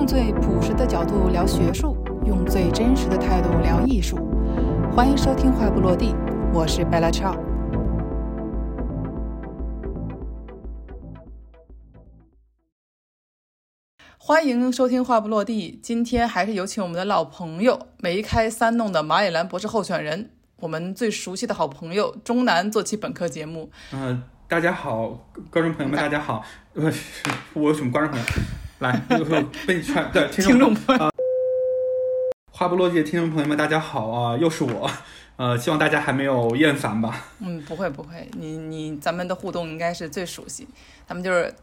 用最朴实的角度聊学术，用最真实的态度聊艺术。欢迎收听《话不落地》，我是 Bella Chow。欢迎收听《话不落地》，今天还是有请我们的老朋友梅开三弄的马里兰博士候选人，我们最熟悉的好朋友钟南做起本科节目。嗯、大家好，观众朋友们，大家好。呃，我有什么观众朋友？来，被你串对听听众众朋友，话不落地的听众朋友们，大家好啊、又是我。呃，希望大家还没有厌烦吧？嗯，不会不会，你你咱们的互动应该是最熟悉，咱们就是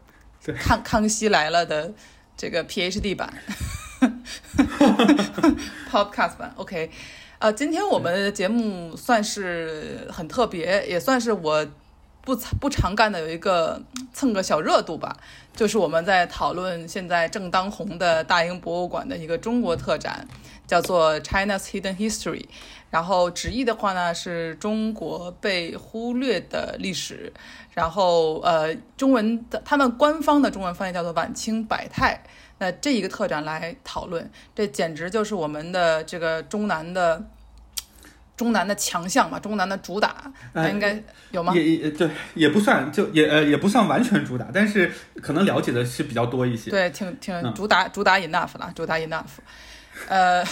对。康康熙来了的这个 PhD 版，Podcast 版，OK，呃，今天我们的节目算是很特别，也算是我不不常干的有一个蹭个小热度吧，就是我们在讨论现在正当红的大英博物馆的一个中国特展，叫做 China's Hidden History。然后直译的话呢是中国被忽略的历史，然后呃中文的他们官方的中文翻译叫做晚清百态。那这一个特展来讨论，这简直就是我们的这个中南的中南的强项嘛，中南的主打，那哎应该有吗？也也对，也不算，就也呃也不算完全主打，但是可能了解的是比较多一些。对，挺挺嗯主打、主打 enough 了，主打 enough。呃，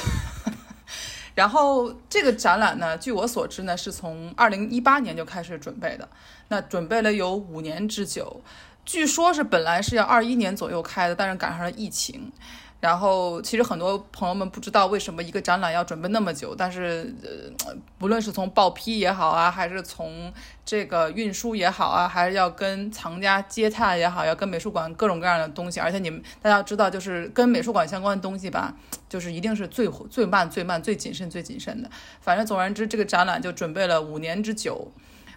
然后这个展览呢，据我所知呢，是从二零一八年就开始准备的，那准备了有五年之久。据说是本来是要二一年左右开的，但是赶上了疫情。然后，其实很多朋友们不知道为什么一个展览要准备那么久，但是呃，不论是从报批也好啊，还是从这个运输也好啊，还是要跟藏家接洽也好，要跟美术馆各种各样的东西，而且你们大家知道，就是跟美术馆相关的东西吧，就是一定是最最慢、最慢、最谨慎、最谨慎的。反正总而言之，这个展览就准备了五年之久。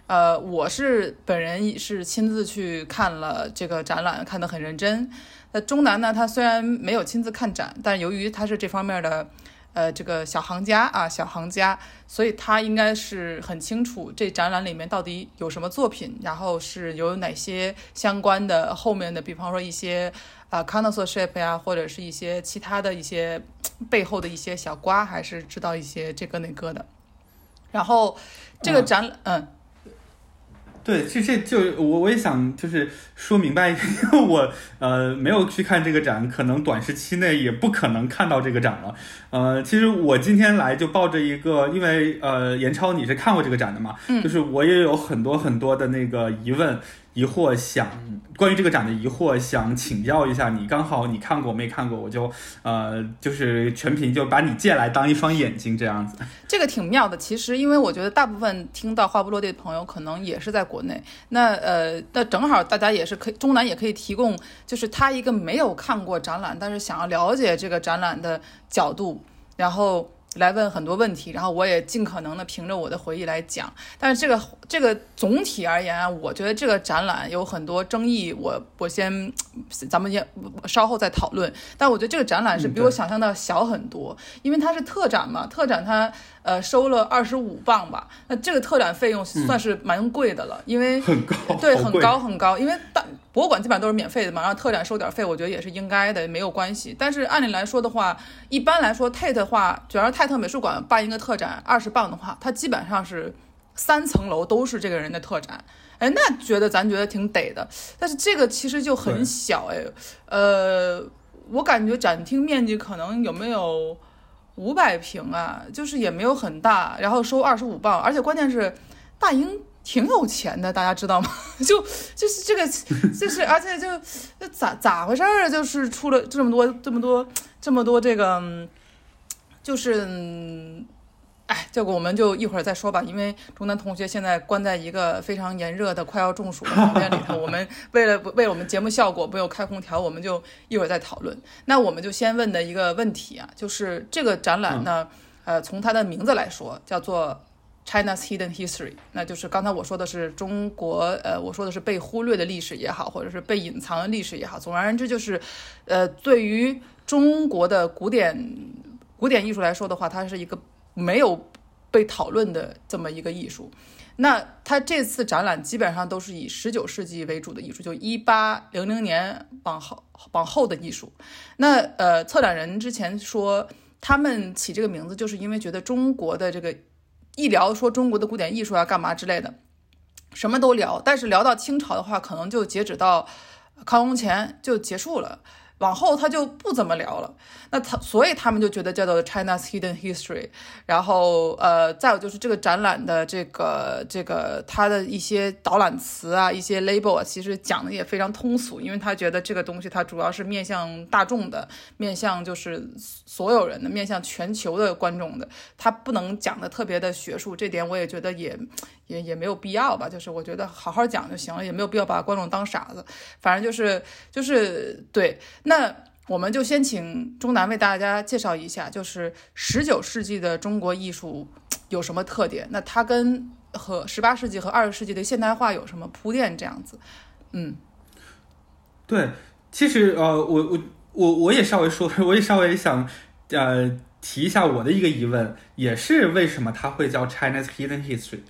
呃，我是本人是亲自去看了这个展览，看得很认真。那钟南呢，他虽然没有亲自看展，但由于他是这方面的，呃，这个小行家啊，小行家，所以他应该是很清楚这展览里面到底有什么作品，然后是有哪些相关的后面的，比方说一些啊、connoisseurship 呀，或者是一些其他的一些背后的一些小瓜，还是知道一些这个那个的。然后这个展，嗯对，这这就我我也想就是说明白，因为我呃没有去看这个展，可能短时期内也不可能看到这个展了。呃，其实我今天来就抱着一个，因为呃严超你是看过这个展的嘛，嗯就是我也有很多很多的那个疑问。疑惑想关于这个展的疑惑想请教一下你，刚好你看过没看过，我就呃就是全凭就把你借来当一双眼睛这样子。这个挺妙的，其实因为我觉得大部分听到话不落地的朋友，可能也是在国内。那呃，那正好大家也是可以，中南也可以提供，就是他一个没有看过展览，但是想要了解这个展览的角度，然后来问很多问题，然后我也尽可能的凭着我的回忆来讲。但是这个这个总体而言啊，我觉得这个展览有很多争议，我我先咱们也稍后再讨论。但我觉得这个展览是嗯比我想象的小很多，因为它是特展嘛，特展它呃收了二十五磅吧，那这个特展费用算是蛮贵的了，因为很高，对，很高很高，因为大博物馆基本上都是免费的嘛，然后特展收点费，我觉得也是应该的，没有关系。但是按理来说的话，一般来说，Tate 的话，只要是泰特美术馆办一个特展二十磅的话，它基本上是三层楼都是这个人的特展。哎，那觉得咱觉得挺得的，但是这个其实就很小哎，呃，我感觉展厅面积可能有没有五百平啊，就是也没有很大，然后收二十五磅，而且关键是大英挺有钱的，大家知道吗？就就是这个，就是而且就就咋咋回事儿啊？就是出了这么多这么多这么多这个，嗯就是。嗯哎，这个我们就一会儿再说吧，因为中南同学现在关在一个非常炎热的、快要中暑的房间里头。我们 为了为我们节目效果，没有开空调，我们就一会儿再讨论。那我们就先问的一个问题啊，就是这个展览呢，呃，从它的名字来说，叫做 China's Hidden History，那就是刚才我说的是中国，呃，我说的是被忽略的历史也好，或者是被隐藏的历史也好，总而言之就是，呃，对于中国的古典古典艺术来说的话，它是一个没有被讨论的这么一个艺术。那他这次展览基本上都是以十九世纪为主的艺术，就一八零零年往后往后的艺术。那呃，策展人之前说，他们起这个名字就是因为觉得中国的这个一聊说中国的古典艺术啊，干嘛之类的，什么都聊。但是聊到清朝的话，可能就截止到康雍乾就结束了。往后他就不怎么聊了，那他所以他们就觉得叫做 China's Hidden History，然后呃，再有就是这个展览的这个这个它的一些导览词啊，一些 label 啊，其实讲的也非常通俗，因为他觉得这个东西它主要是面向大众的，面向就是所有人的，面向全球的观众的，他不能讲的特别的学术，这点我也觉得也也也没有必要吧，就是我觉得好好讲就行了，也没有必要把观众当傻子，反正就是就是对。那我们就先请钟南为大家介绍一下，就是十九世纪的中国艺术有什么特点？那它跟和十八世纪和二十世纪的现代化有什么铺垫？这样子，嗯，对，其实呃，我我我我也稍微说，我也稍微想呃提一下我的一个疑问，也是为什么它会叫 China's Hidden History？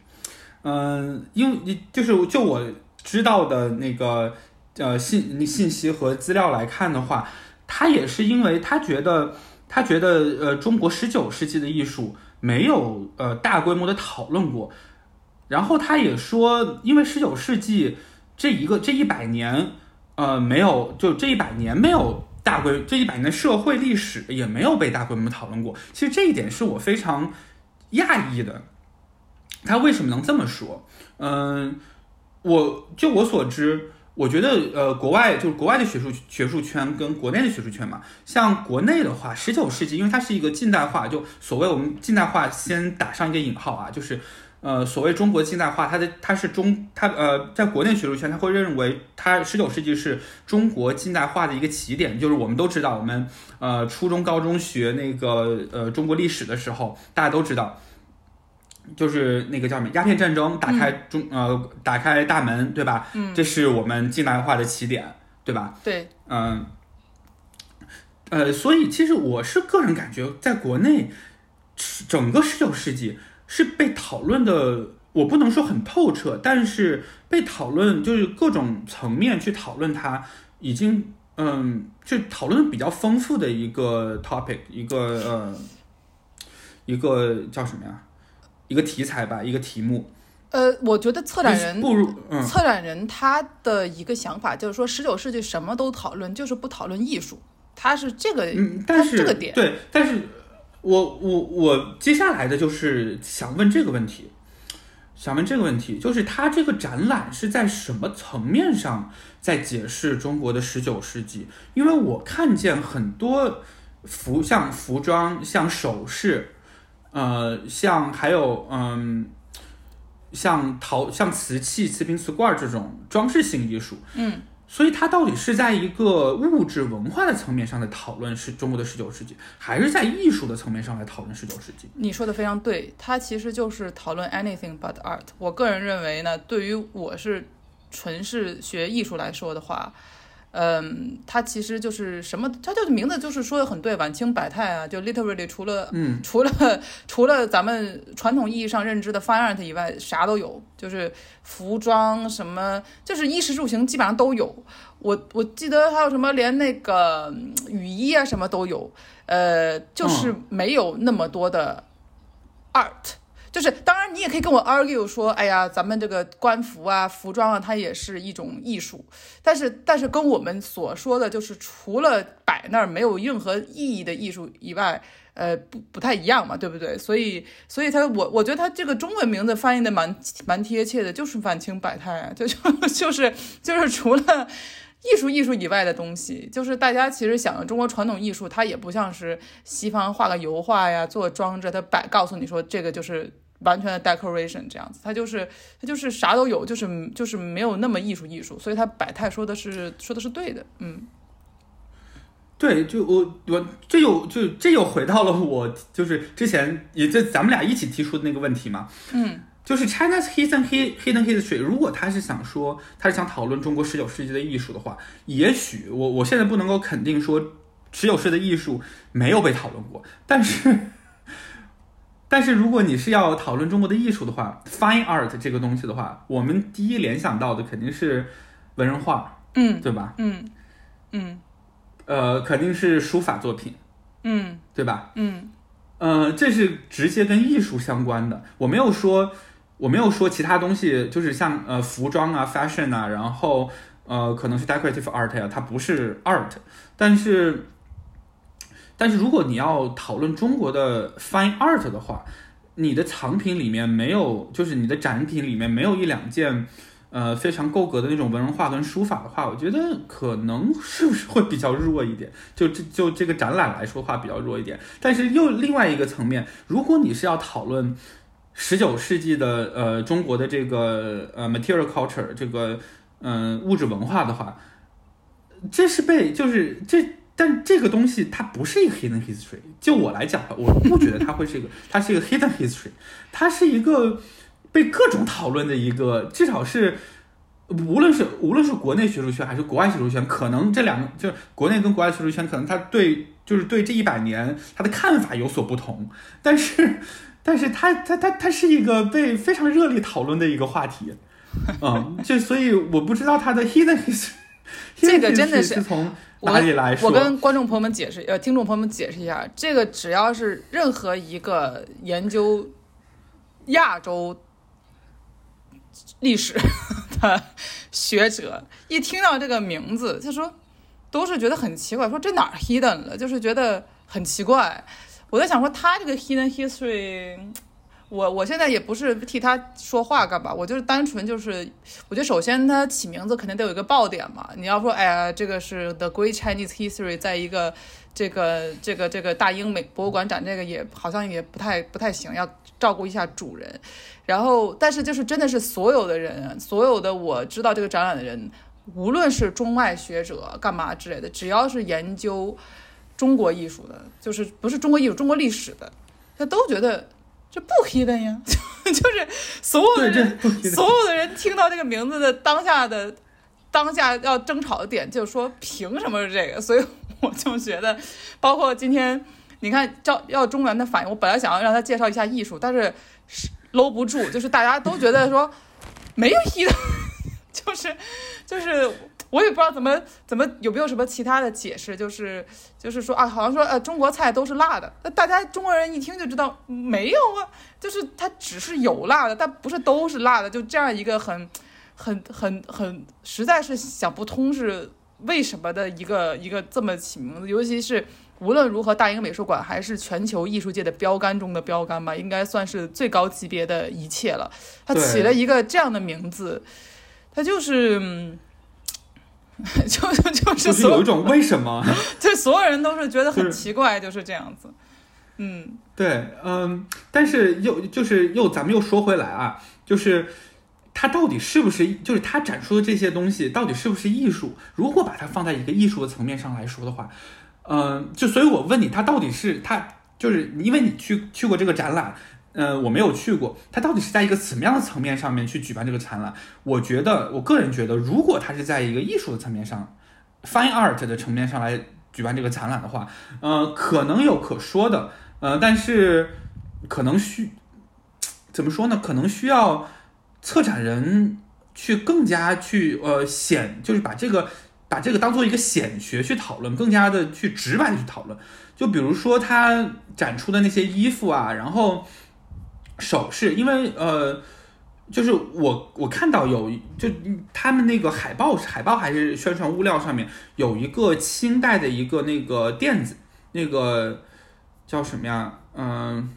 嗯，因为就是就我知道的那个。呃，信信息和资料来看的话，他也是因为他觉得，他觉得呃，中国十九世纪的艺术没有呃大规模的讨论过，然后他也说，因为十九世纪这一个这一百年，呃，没有就这一百年没有大规这一百年社会历史也没有被大规模讨论过。其实这一点是我非常讶异的，他为什么能这么说？嗯，我就我所知。我觉得，呃，国外就是国外的学术学术圈跟国内的学术圈嘛，像国内的话，十九世纪，因为它是一个近代化，就所谓我们近代化先打上一个引号啊，就是，呃，所谓中国近代化，它的它是中，它呃，在国内学术圈，他会认为它十九世纪是中国近代化的一个起点，就是我们都知道，我们呃初中高中学那个呃中国历史的时候，大家都知道。就是那个叫什么鸦片战争打开中呃打开大门对吧？嗯，这是我们近代化的起点对吧？对，嗯，呃，所以其实我是个人感觉，在国内整个十九世纪是被讨论的，我不能说很透彻，但是被讨论就是各种层面去讨论它，已经嗯，就讨论比较丰富的一个 topic，一个呃，一个叫什么呀？一个题材吧，一个题目。呃，我觉得策展人不如策展人他的一个想法就是说，十九世纪什么都讨论，就是不讨论艺术。他是这个，但是这个点对，但是我我我接下来的就是想问这个问题，想问这个问题，就是他这个展览是在什么层面上在解释中国的十九世纪？因为我看见很多服像服装，像首饰。呃，像还有嗯，像陶、像瓷器、瓷瓶、瓷罐这种装饰性艺术，嗯，所以它到底是在一个物质文化的层面上的讨论是中国的十九世纪，还是在艺术的层面上来讨论十九世纪？你说的非常对，它其实就是讨论 anything but art。我个人认为呢，对于我是纯是学艺术来说的话。嗯，它其实就是什么？它就是名字就是说的很对，晚清百态啊，就 literally 除了嗯，除了 除了咱们传统意义上认知的 fine art 以外，啥都有，就是服装什么，就是衣食住行基本上都有。我我记得还有什么，连那个雨衣啊什么都有，呃，就是没有那么多的 art。就是，当然你也可以跟我 argue 说，哎呀，咱们这个官服啊、服装啊，它也是一种艺术。但是，但是跟我们所说的就是除了摆那儿没有任何意义的艺术以外，呃，不不太一样嘛，对不对？所以，所以他我我觉得他这个中文名字翻译的蛮蛮贴切的，就是晚清百态啊，就就就是就是除了艺术艺术以外的东西，就是大家其实想中国传统艺术，它也不像是西方画个油画呀、做装置，它摆告诉你说这个就是。完全的 decoration 这样子，它就是它就是啥都有，就是就是没有那么艺术艺术，所以它百态说的是说的是对的，嗯，对，就我我这又就这又回到了我就是之前也就咱们俩一起提出的那个问题嘛，嗯，就是 China's hidden hidden history，如果他是想说他是想讨论中国十九世纪的艺术的话，也许我我现在不能够肯定说十九世纪的艺术没有被讨论过，但是。但是如果你是要讨论中国的艺术的话，fine art 这个东西的话，我们第一联想到的肯定是文人画，嗯对吧？嗯嗯呃，肯定是书法作品，嗯对吧？嗯呃，这是直接跟艺术相关的。我没有说，我没有说其他东西，就是像呃服装啊、fashion 啊，然后呃可能是 decorative art 呀、它不是 art。但是，但是如果你要讨论中国的 fine art 的话，你的藏品里面没有，就是你的展品里面没有一两件。呃，非常够格的那种文人画跟书法的话，我觉得可能是不是会比较弱一点？就这就这个展览来说话比较弱一点。但是又另外一个层面，如果你是要讨论十九世纪的呃中国的这个呃 material culture 这个嗯、物质文化的话，这是被就是这。但这个东西它不是一个 hidden history，就我来讲吧，我不觉得它会是一个，它是一个 hidden history，它是一个被各种讨论的一个，至少是无论是无论是国内学术圈还是国外学术圈，可能这两个就是国内跟国外学术圈，可能他对就是对这一百年他的看法有所不同，但是但是他他他他是一个被非常热烈讨论的一个话题，嗯，就所以我不知道他的 hidden history，这个真的是是从哪里来说？我跟观众朋友们解释，呃，听众朋友们解释一下，这个只要是任何一个研究亚洲历史 的学者，一听到这个名字，他说都是觉得很奇怪，说这哪儿 hidden 了，就是觉得很奇怪。我在想说，他这个 hidden history。我我现在也不是替他说话干嘛，我就是单纯就是，我觉得首先他起名字肯定得有一个爆点嘛。你要说，哎呀，这个是 The Great Chinese History，在一个这个这个这个大英美博物馆展，这个也好像也不太不太行，要照顾一下主人。然后，但是就是真的是所有的人，所有的我知道这个展览的人，无论是中外学者干嘛之类的，只要是研究中国艺术的，就是不是中国艺术，中国历史的，他都觉得。这不 hidden 呀，就是所有的人，所有的人听到这个名字的当下的当下要争吵的点，就是说凭什么是这个？所以我就觉得，包括今天你看赵要中原的反应，我本来想要让他介绍一下艺术，但是搂不住，就是大家都觉得说没有 hidden，就是就是。我也不知道怎么怎么有没有什么其他的解释，就是就是说啊，好像说呃中国菜都是辣的，那大家中国人一听就知道没有啊，就是它只是有辣的，但不是都是辣的，就这样一个很很很很实在是想不通是为什么的一个一个这么起名字，尤其是无论如何大英美术馆还是全球艺术界的标杆中的标杆吧，应该算是最高级别的一切了，它起了一个这样的名字，它就是。就 就就是就是有一种为什么，就所有人都是觉得很奇怪，就是这样子。嗯，对，嗯，但是又就是又咱们又说回来啊，就是它到底是不是，就是它展出的这些东西到底是不是艺术？如果把它放在一个艺术的层面上来说的话，嗯，就所以我问你，它到底是它就是因为你去去过这个展览。呃，我没有去过，它到底是在一个什么样的层面上面去举办这个展览？我觉得，我个人觉得，如果它是在一个艺术的层面上，fine art 的层面上来举办这个展览的话，呃，可能有可说的，呃，但是可能需怎么说呢？可能需要策展人去更加去呃显，就是把这个把这个当做一个显学去讨论，更加的去直白的去讨论。就比如说他展出的那些衣服啊，然后。首饰，因为呃，就是我我看到有就他们那个海报，海报还是宣传物料上面有一个清代的一个那个垫子，那个叫什么呀？嗯，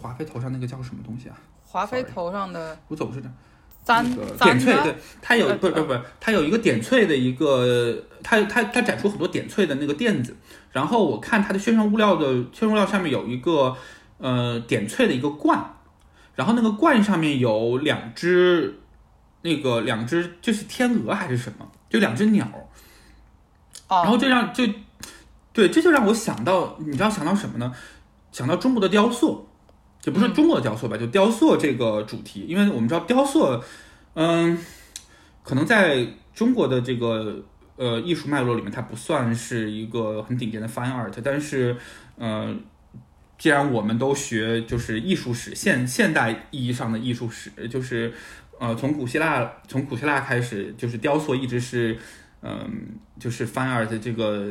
华妃头上那个叫什么东西啊？华妃头上的，我总是这簪点翠，对，它有不不不，它有一个点翠的一个，它它它展出很多点翠的那个垫子，然后我看它的宣传物料的宣传物料上面有一个。呃，点翠的一个罐，然后那个罐上面有两只，那个两只就是天鹅还是什么，就两只鸟，然后这让就，对，这就让我想到，你知道想到什么呢？想到中国的雕塑，就不是中国的雕塑吧，就雕塑这个主题，因为我们知道雕塑，嗯，可能在中国的这个呃艺术脉络里面，它不算是一个很顶尖的 fine art，但是，呃。既然我们都学就是艺术史，现现代意义上的艺术史，就是呃从古希腊从古希腊开始，就是雕塑一直是嗯、就是 fine art 的这个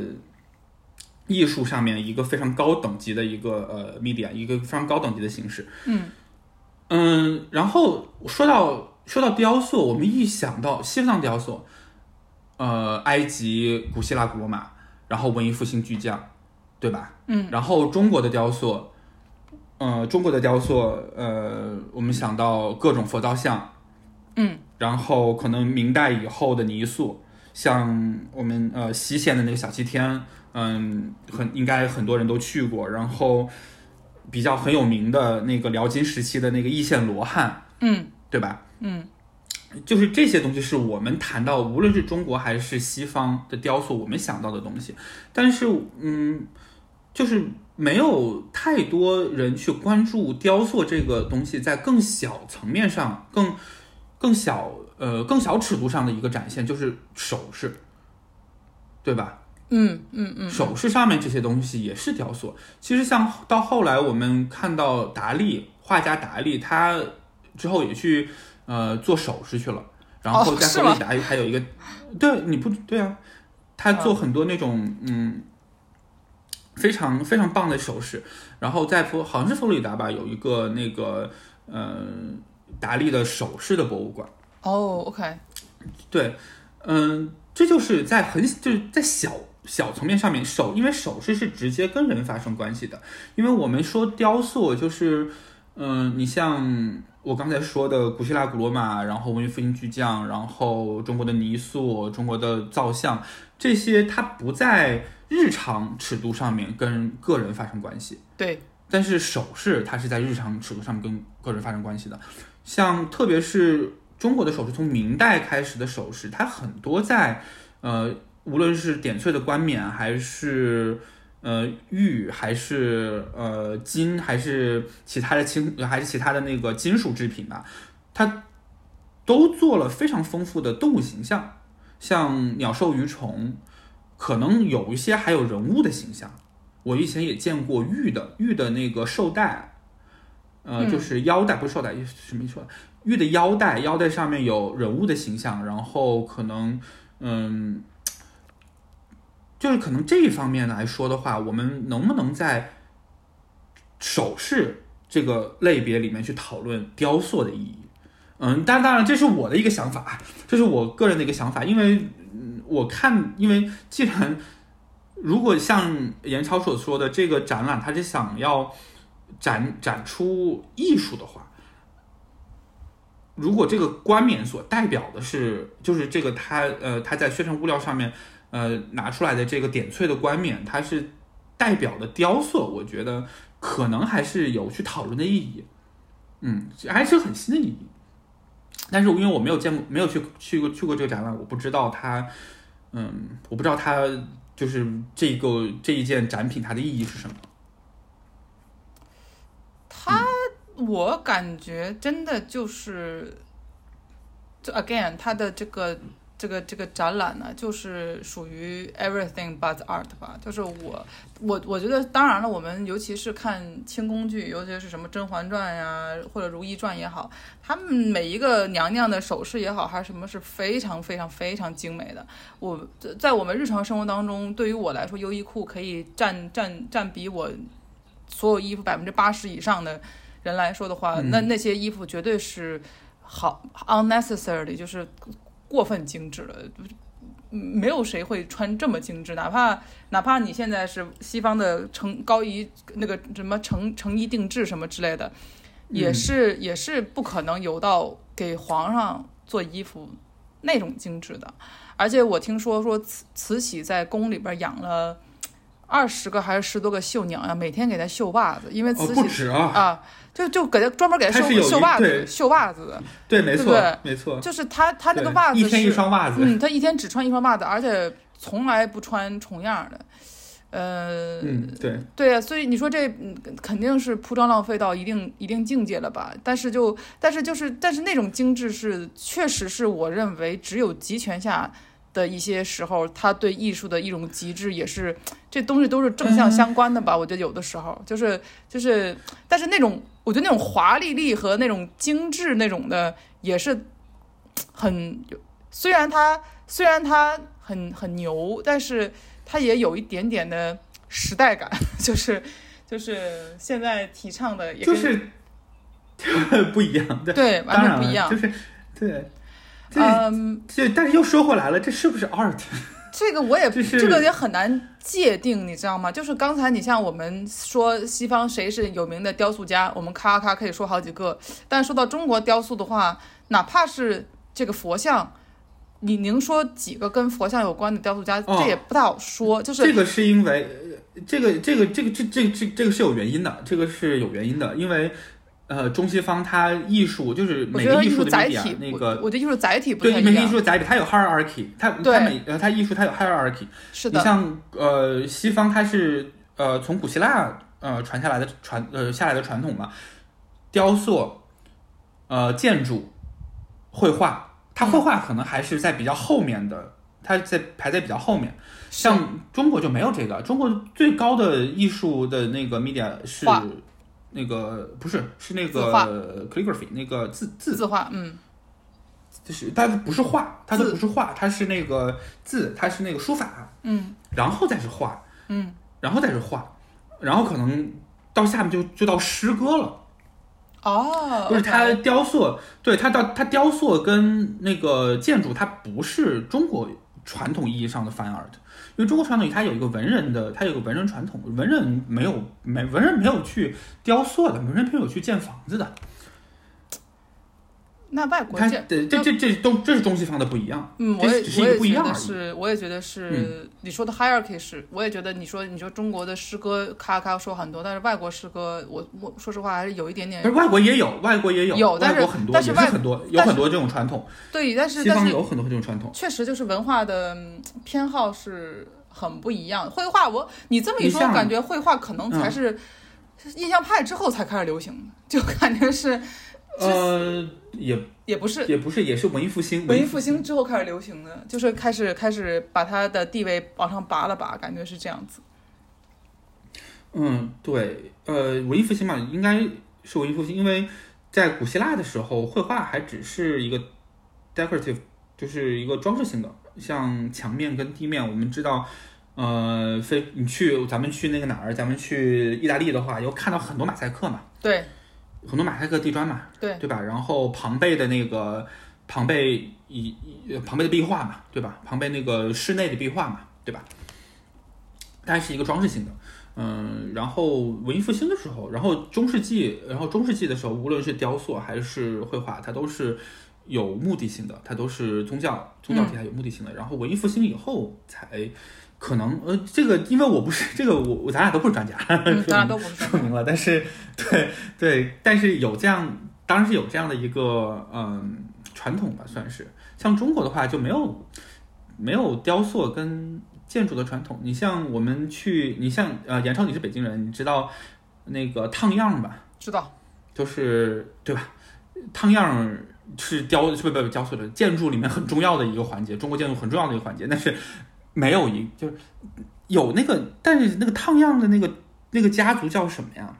艺术上面一个非常高等级的一个呃 media，一个非常高等级的形式。嗯嗯，然后说到说到雕塑，我们一想到西藏雕塑，呃，埃及、古希腊、古罗马，然后文艺复兴巨匠，对吧？嗯，然后中国的雕塑，呃，中国的雕塑，呃，我们想到各种佛造像，嗯，然后可能明代以后的泥塑，像我们呃西线的那个小西天，嗯，很应该很多人都去过，然后比较很有名的那个辽金时期的那个易县罗汉，嗯对吧？嗯就是这些东西是我们谈到，无论是中国还是西方的雕塑，我们想到的东西。但是，嗯，就是没有太多人去关注雕塑这个东西在更小层面上、更更小呃更小尺度上的一个展现，就是首饰，对吧？嗯嗯嗯，首饰上面这些东西也是雕塑。其实像到后来我们看到达利画家达利，他之后也去呃做首饰去了，然后在哦是吗佛罗里达还有一个，对你不对啊？他做很多那种嗯非常非常棒的首饰，然后在佛好像是佛罗里达吧，有一个那个呃达利的首饰的博物馆。哦，OK，对，嗯，这就是在很就是在小小层面上面手，因为首饰是直接跟人发生关系的。因为我们说雕塑，就是嗯，你像我刚才说的古希腊、古罗马，然后文艺复兴巨匠，然后中国的泥塑、中国的造像，这些它不在日常尺度上面跟个人发生关系。对，但是首饰它是在日常尺度上面跟个人发生关系的，像特别是中国的首饰，从明代开始的首饰，它很多在呃，无论是点翠的冠冕，还是呃玉，还是呃金，还是其他的青，还是其他的那个金属制品吧，它都做了非常丰富的动物形象，像鸟兽鱼虫，可能有一些还有人物的形象。我以前也见过玉的玉的那个绶带，呃，嗯就是腰带，不是绶带，什么说？玉的腰带，腰带上面有人物的形象，然后可能，嗯，就是可能这一方面来说的话，我们能不能在首饰这个类别里面去讨论雕塑的意义？嗯，当当然，这是我的一个想法，这是我个人的一个想法，因为嗯我看，因为既然如果像严超所说的这个展览，它是想要展展出艺术的话，如果这个冠冕所代表的是，就是这个它呃它在宣传物料上面呃拿出来的这个点翠的冠冕，它是代表的雕塑，我觉得可能还是有去讨论的意义，嗯，还是很新的意义。但是因为我没有见过，没有去去过去过这个展览，我不知道它，嗯，我不知道它就是这个这一件展品它的意义是什么。它我感觉真的就是，就 again 它的这个这个这个展览呢，就是属于 everything but art 吧。就是我我我觉得，当然了，我们尤其是看清宫剧，尤其是什么《甄嬛传》呀，或者《如懿传》也好，他们每一个娘娘的首饰也好，还是什么，是非常非常非常精美的。我在我们日常生活当中，对于我来说，优衣库可以占占占比我所有衣服百分之八十以上的人来说的话，嗯那那些衣服绝对是好 unnecessarily，就是过分精致了。嗯没有谁会穿这么精致，哪怕哪怕你现在是西方的成高仪那个什么成成衣定制什么之类的，也嗯是也是不可能有到给皇上做衣服那种精致的。而且我听说说慈慈禧在宫里边养了二十个还是十多个绣娘啊，每天给她绣袜子，因为哦，慈禧、不止啊，啊，就就给他专门给他绣绣袜子对绣袜子的，对，没错没错。就是他他那个袜子一天一是双袜子，嗯，他一天只穿一双袜子，而且从来不穿重样的。呃，嗯，对，对啊，所以你说这嗯肯定是铺张浪费到一定一定境界了吧？但是就但是就是但是那种精致是确实是我认为只有集权下的一些时候，他对艺术的一种极致，也是这东西都是正向相关的吧？我觉得有的时候就是就是，但是那种我觉得那种华丽丽和那种精致那种的，也是很虽然它虽然它很很牛，但是它也有一点点的时代感，就是就是现在提倡的也就是不一样，对，对完全不一样就。是对，嗯，这但是又说回来了，这是不是 art？这个我也就是这个也很难界定，你知道吗？就是刚才你像我们说西方谁是有名的雕塑家，我们咔咔可以说好几个，但说到中国雕塑的话，哪怕是这个佛像，你能说几个跟佛像有关的雕塑家，哦这也不太好说。就是这个是因为呃这个这个这个这这这这个是有原因的，这个是有原因的，因为呃中西方它艺术就是每个艺术的载体，那个我我觉得艺术载体不太对每个艺。术载体它有 hierarchy，它它每呃它艺术它有 hierarchy，是的，你像呃西方它是呃从古希腊呃传下来的传呃下来的传统嘛，雕塑、呃建筑、绘画，它绘画可能还是在比较后面的，它在排在比较后面。像中国就没有这个，中国最高的艺术的那个 media 是画那个不是是那个 calligraphy 那个字字。字画，嗯，就是它不是画，它都不是画，它是那个字，它是那个书法，嗯。然后再是画，嗯，然后再是画，然后可能到下面就就到诗歌了，哦，就是它雕塑，对它到它雕塑跟那个建筑，它不是中国传统意义上的 fine art，因为中国传统它有一个文人的，它有个文人传统，文人没有没文人没有去雕塑的，文人没有去建房子的，那外国这这这这都这是东西方的不一样，嗯，我也我也不一是，我也觉得是、你说的 hierarchy 是，我也觉得你说你说中国的诗歌咔咔说很多，但是外国诗歌，我我说实话还是有一点点但是外国也有，外国也有，有但是外国很多，但是外也是很多，有很多这种传统。对，但是西但是方有很多这种传统。确实就是文化的嗯偏好是很不一样。绘画我你这么一说，我感觉绘画可能才嗯是印象派之后才开始流行的，就感觉是呃，也也不是也不是，也是文艺复兴。文艺复兴之后开始流行的，就是开始开始把它的地位往上拔了拔，感觉是这样子。嗯，对，呃，文艺复兴嘛，应该是文艺复兴，因为在古希腊的时候，绘画还只是一个 decorative，就是一个装饰性的，像墙面跟地面，我们知道。呃，非你去咱们去那个哪儿，咱们去意大利的话，有看到很多马赛克嘛，对很多马赛克地砖嘛，对对吧？然后庞贝的那个庞贝以以庞贝的壁画嘛，对吧？庞贝那个室内的壁画嘛，对吧？它是一个装饰性的，嗯，然后文艺复兴的时候，然后中世纪，然后中世纪的时候，无论是雕塑还是绘画，它都是有目的性的，它都是宗教宗教题材有目的性的。然后文艺复兴以后才可能，呃，这个因为我不是 这个我我咱俩都不是专家，嗯，当然都不是说明了，但是 对对，但是有这样，当然是有这样的一个嗯传统吧，算是。像中国的话就没有没有雕塑跟建筑的传统。你像我们去，你像呃，严超你是北京人，你知道那个烫样吧？知道就是对吧？烫样是雕是不不不雕塑的建筑里面很重要的一个环节，中国建筑很重要的一个环节，但是没有一就是有那个，但是那个烫样的那个那个家族叫什么呀？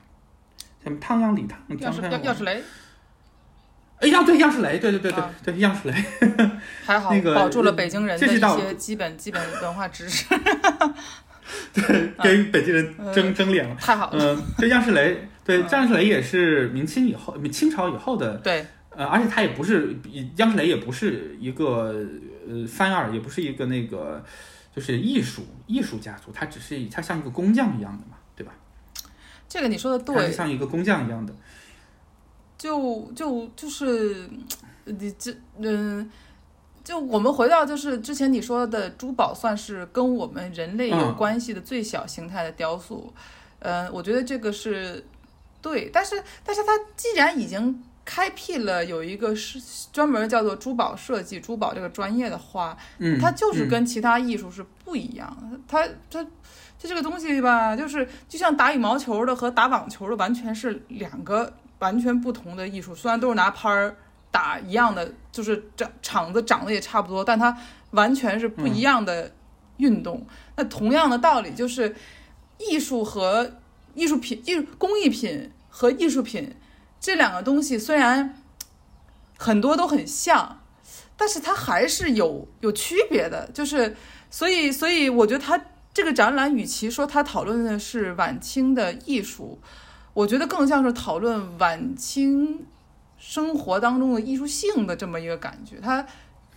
什么烫样李烫？钥匙烫钥钥匙雷哎呀，对，样式雷，对对对对、啊对，样式雷。还好那个保住了北京人的一这些基本基本文化知识，对，跟北京人争、争脸了。太好了。嗯，这样式雷，对，嗯样式雷也是明清以后、清朝以后的，对，呃，而且它也不是样式雷，也不是一个呃翻二，也不是一个那个就是艺术艺术家族，它只是它像一个工匠一样的嘛，对吧？这个你说的它是对，像一个工匠一样的。就就就是你这嗯。就我们回到就是之前你说的珠宝，算是跟我们人类有嗯关系的最小形态的雕塑，呃，我觉得这个是对，但是但是它既然已经开辟了有一个是专门叫做珠宝设计、珠宝这个专业的话，嗯，它就是嗯跟其他艺术是不一样的。它它它这个东西吧，就是就像打羽毛球的和打网球的完全是两个完全不同的艺术，虽然都是拿拍儿打一样的，就是长场子长得也差不多，但它完全是不一样的运动。那同样的道理就是，艺术和艺术品、艺术工艺品和艺术品这两个东西虽然很多都很像，但是它还是有有区别的。就是所以，所以我觉得它这个展览，与其说它讨论的是晚清的艺术，我觉得更像是讨论晚清生活当中的艺术性的这么一个感觉。它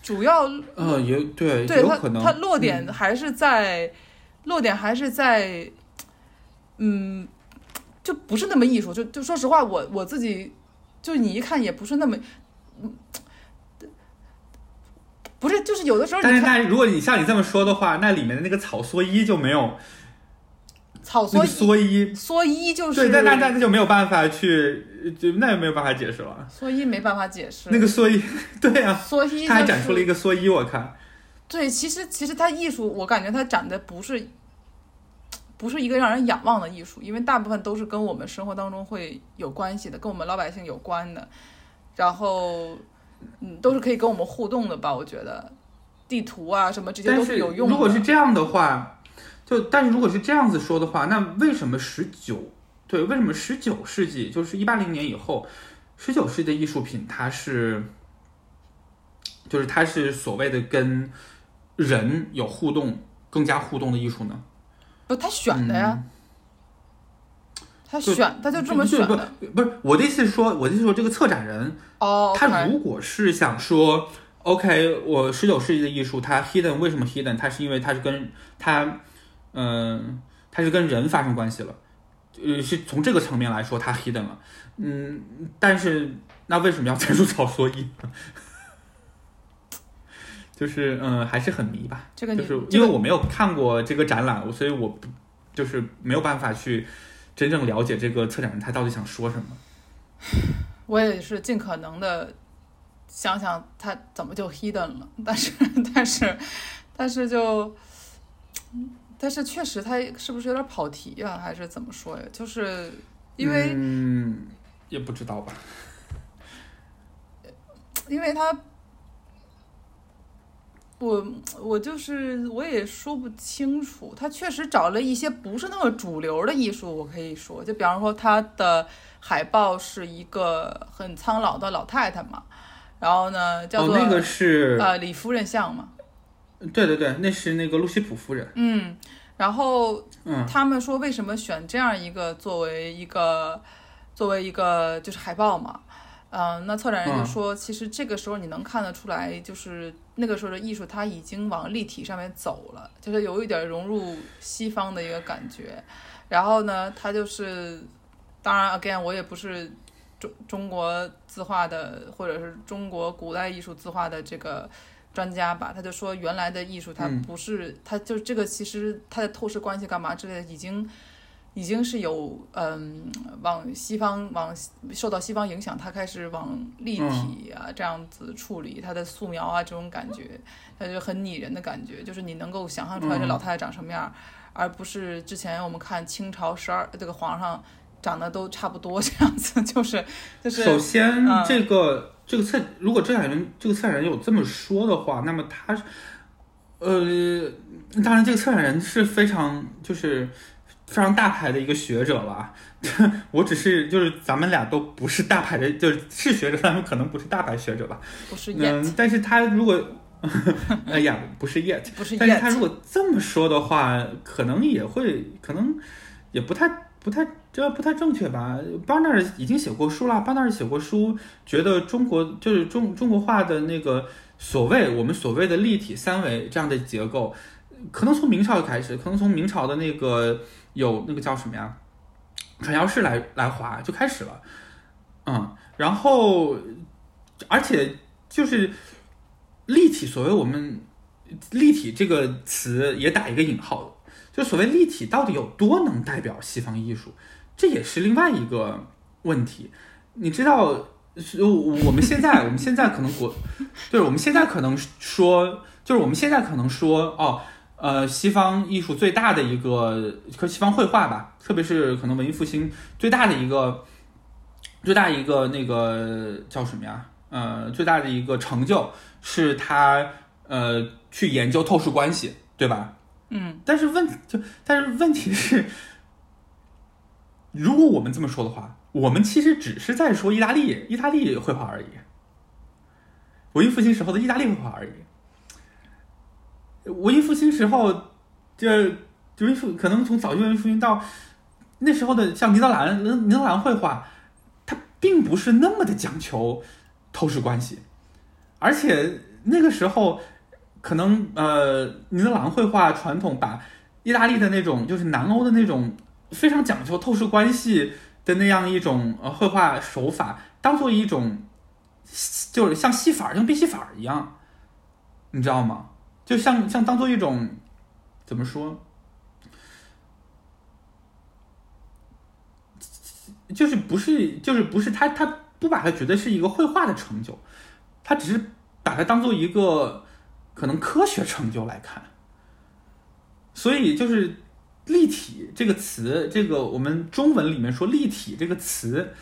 主要呃，也对，对它有可能它落点嗯还是在、落点还是在，嗯，就不是那么艺术。就就说实话，我我自己就你一看也不是那么，嗯，不是就是有的时候但是如果你像你这么说的话，那里面的那个草蓑衣就没有草蓑蓑衣，蓑衣就是对，那那那那就没有办法去，就那也没有办法解释了。蓑衣没办法解释，那个蓑衣，对啊，蓑衣他还展出了一个蓑衣，我看。对，其实其实他艺术，我感觉他展的不是不是一个让人仰望的艺术，因为大部分都是跟我们生活当中会有关系的，跟我们老百姓有关的，然后嗯，都是可以跟我们互动的吧？我觉得地图啊什么这些都是有用的。如果是这样的话，就但是如果是这样子说的话，那为什么十九对为什么十九世纪就是一八零年以后，十九世纪的艺术品它是就是它是所谓的跟人有互动更加互动的艺术呢？不，他选的呀，他选他就这么选的。不是我的意思是说，我的意思是说这个策展人哦他如果是想说，OK，我十九世纪的艺术，它 hidden 为什么 hidden？它是因为它是跟它，嗯、它是跟人发生关系了，呃，是从这个层面来说它 hidden 了，嗯，但是那为什么要展出 草蓑衣？就是嗯、还是很迷吧，这个就是因为我没有看过这个展览，所以我不就是没有办法去真正了解这个策展人他到底想说什么。我也是尽可能的想想他怎么就 hidden 了，但是但是但是就，但是确实他是不是有点跑题啊，还是怎么说呀？就是因为、嗯，也不知道吧。因为他。我我就是我也说不清楚，他确实找了一些不是那么主流的艺术，我可以说，就比方说他的海报是一个很苍老的老太太嘛，然后呢叫哦，做、那个是，呃李夫人像嘛，对对对，那是那个路西普夫人。嗯，然后嗯他们说为什么选这样一个作为一个作为一个就是海报嘛？嗯、那策展人就嗯说，其实这个时候你能看得出来，就是那个时候的艺术它已经往立体上面走了，就是有一点融入西方的一个感觉。然后呢，他就是，当然，again，我也不是中中国字画的或者是中国古代艺术字画的这个专家吧，他就说原来的艺术它嗯不是，它就这个其实它的透视关系干嘛之类的，已经已经是有嗯往西方往受到西方影响，它开始往立体啊、这样子处理它的素描啊这种感觉，它就很拟人的感觉，就是你能够想象出来这老太太长什么样，而不是之前我们看清朝十二这个皇上长得都差不多这样子，就是 就是首先，这个这个策，如果策展人这个策展人有这么说的话，那么他，呃，当然这个策展人是非常就是非常大牌的一个学者了。我只是就是咱们俩都不是大牌的，就是是学者，但是可能不是大牌学者吧。不是 yet，、嗯，但是他如果，哎呀，不是 yet，不是但是他如果这么说的话，可能也会，可能也不太、不太，这不太正确吧？巴纳尔已经写过书了，巴纳尔写过书，觉得中国就是中中国画的那个所谓我们所谓的立体三维这样的结构，可能从明朝开始，可能从明朝的那个有那个叫什么呀，传教士来来画就开始了，嗯，然后而且就是立体，所谓我们立体这个词也打一个引号，就所谓立体到底有多能代表西方艺术，这也是另外一个问题。你知道，就我们现在 我们现在可能国，就是我们现在可能说，就是我们现在可能说哦。呃，西方艺术最大的一个，和西方绘画吧，特别是可能文艺复兴最大的一个，最大一个那个叫什么呀？呃最大的一个成就是他呃去研究透视关系，对吧？嗯，但是问就但是问题是，如果我们这么说的话，我们其实只是在说意大利意大利绘画而已，文艺复兴时候的意大利绘画而已。文艺复兴时候，这文艺复可能从早期文艺复兴到那时候的像尼德兰尼德兰绘画，它并不是那么的讲求透视关系，而且那个时候可能呃尼德兰绘画传统把意大利的那种就是南欧的那种非常讲究透视关系的那样一种呃绘画手法，当做一种就是像戏法像变戏法一样，你知道吗？就像像当做一种怎么说？就是不是就是不是他他不把它觉得是一个绘画的成就，他只是把它当做一个可能科学成就来看。所以就是立体这个词，这个我们中文里面说立体这个词，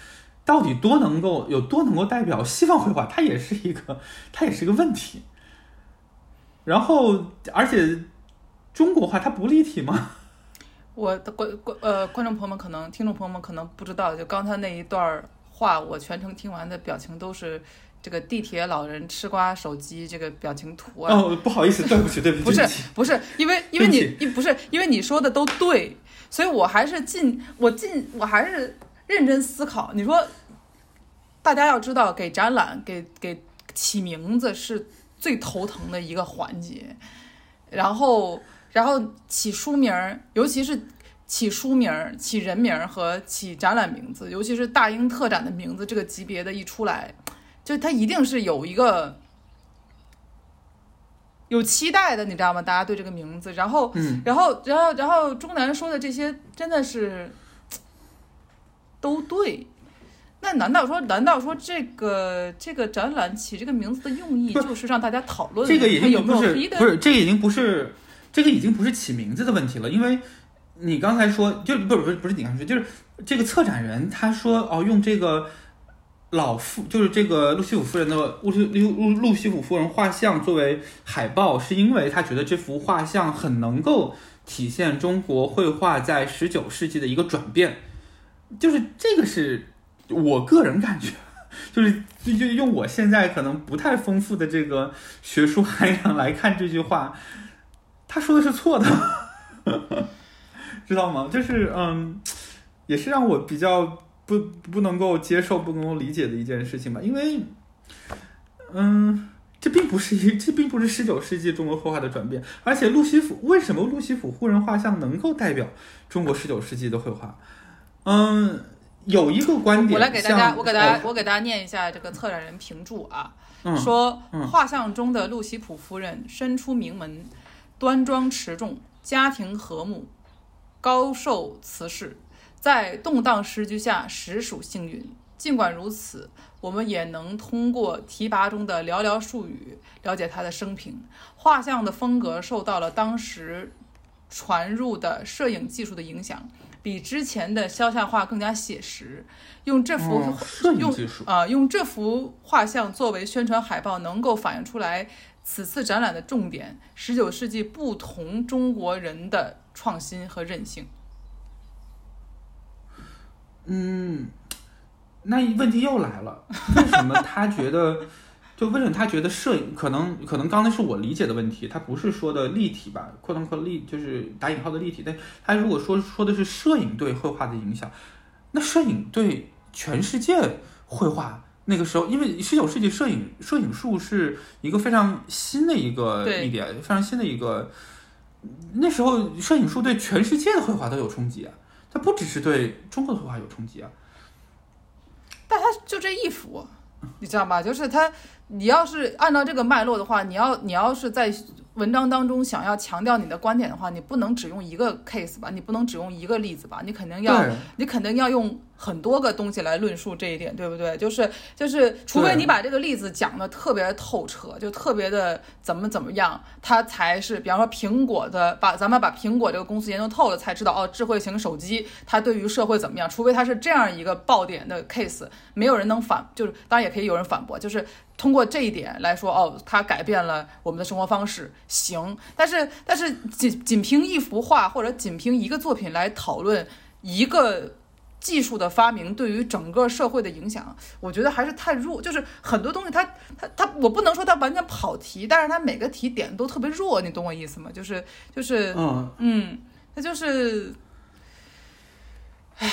到底多能够有多能够代表西方绘画，它也是一个它也是个问题。然后，而且中国话它不立体吗？我的观观呃，观众朋友们可能，听众朋友们可能不知道，就刚才那一段话，我全程听完的表情都是这个地铁老人吃瓜手机这个表情图啊。哦，不好意思，对不起，对不起，不是不是，因为因为你不是因为你说的都对，所以我还是尽我尽我还是认真思考。你说，大家要知道，给展览给给起名字是。最头疼的一个环节，然后，然后起书名儿，尤其是起书名儿、起人名儿和起展览名字，尤其是大英特展的名字这个级别的一出来，就它一定是有一个有期待的，你知道吗？大家对这个名字，然后，然后，然后，然后，钟南说的这些真的是都对。那难道说，难道说这个这个展览起这个名字的用意就是让大家讨论这个已经不是不是这个已经不是这个已经不是起名字的问题了，因为你刚才说就不是不是不是你刚才说就是这个策展人他说哦用这个老妇就是这个路西弗夫人的路西路路路西弗夫人画像作为海报，是因为他觉得这幅画像很能够体现中国绘画在十九世纪的一个转变，就是这个是。我个人感觉，就是就就用我现在可能不太丰富的这个学术 涵养来看这句话，他说的是错的，知道吗？就是嗯，也是让我比较不不能够接受、不能够理解的一件事情吧。因为，嗯，这并不是一，这并不是十九世纪中国绘画的转变。而且，路西府为什么路西府户人画像能够代表中国十九世纪的绘画？嗯。有一个观点，我来给大家，我给大家，我给大家念一下这个策展人评注啊，说画像中的路西普夫人身出名门，端庄持重，家庭和睦，高寿辞世，在动荡时局下实属幸运。尽管如此，我们也能通过提拔中的寥寥数语了解她的生平。画像的风格受到了当时传入的摄影技术的影响。比之前的肖像画更加写实，用这幅用啊用这幅画像作为宣传海报，能够反映出来此次展览的重点：十九世纪不同中国人的创新和韧性。嗯，那问题又来了，为什么他觉得？就为什么他觉得摄影可能可能刚才是我理解的问题，他不是说的立体吧？扩张扩立就是打引号的立体，但他如果说说的是摄影对绘画的影响，那摄影对全世界绘画那个时候，因为十九世纪摄影摄影术是一个非常新的一个一点，非常新的一个，那时候摄影术对全世界的绘画都有冲击啊，它不只是对中国的绘画有冲击啊，但他就这一幅。你知道吗？就是他，你要是按照这个脉络的话，你要你要是在文章当中想要强调你的观点的话，你不能只用一个 case 吧，你不能只用一个例子吧，你肯定要，你肯定要用很多个东西来论述这一点，对不对？就是就是，除非你把这个例子讲的特别透彻，就特别的怎么怎么样，它才是，比方说苹果的，把咱们把苹果这个公司研究透了，才知道哦，智慧型手机它对于社会怎么样。除非它是这样一个爆点的 case，没有人能反，就是当然也可以有人反驳，就是通过这一点来说，哦，它改变了我们的生活方式，行。但是但是仅仅凭一幅画或者仅凭一个作品来讨论一个。技术的发明对于整个社会的影响，我觉得还是太弱。就是很多东西它，它它我不能说它完全跑题，但是它每个题点都特别弱，你懂我意思吗？就是就是嗯，嗯，它就是唉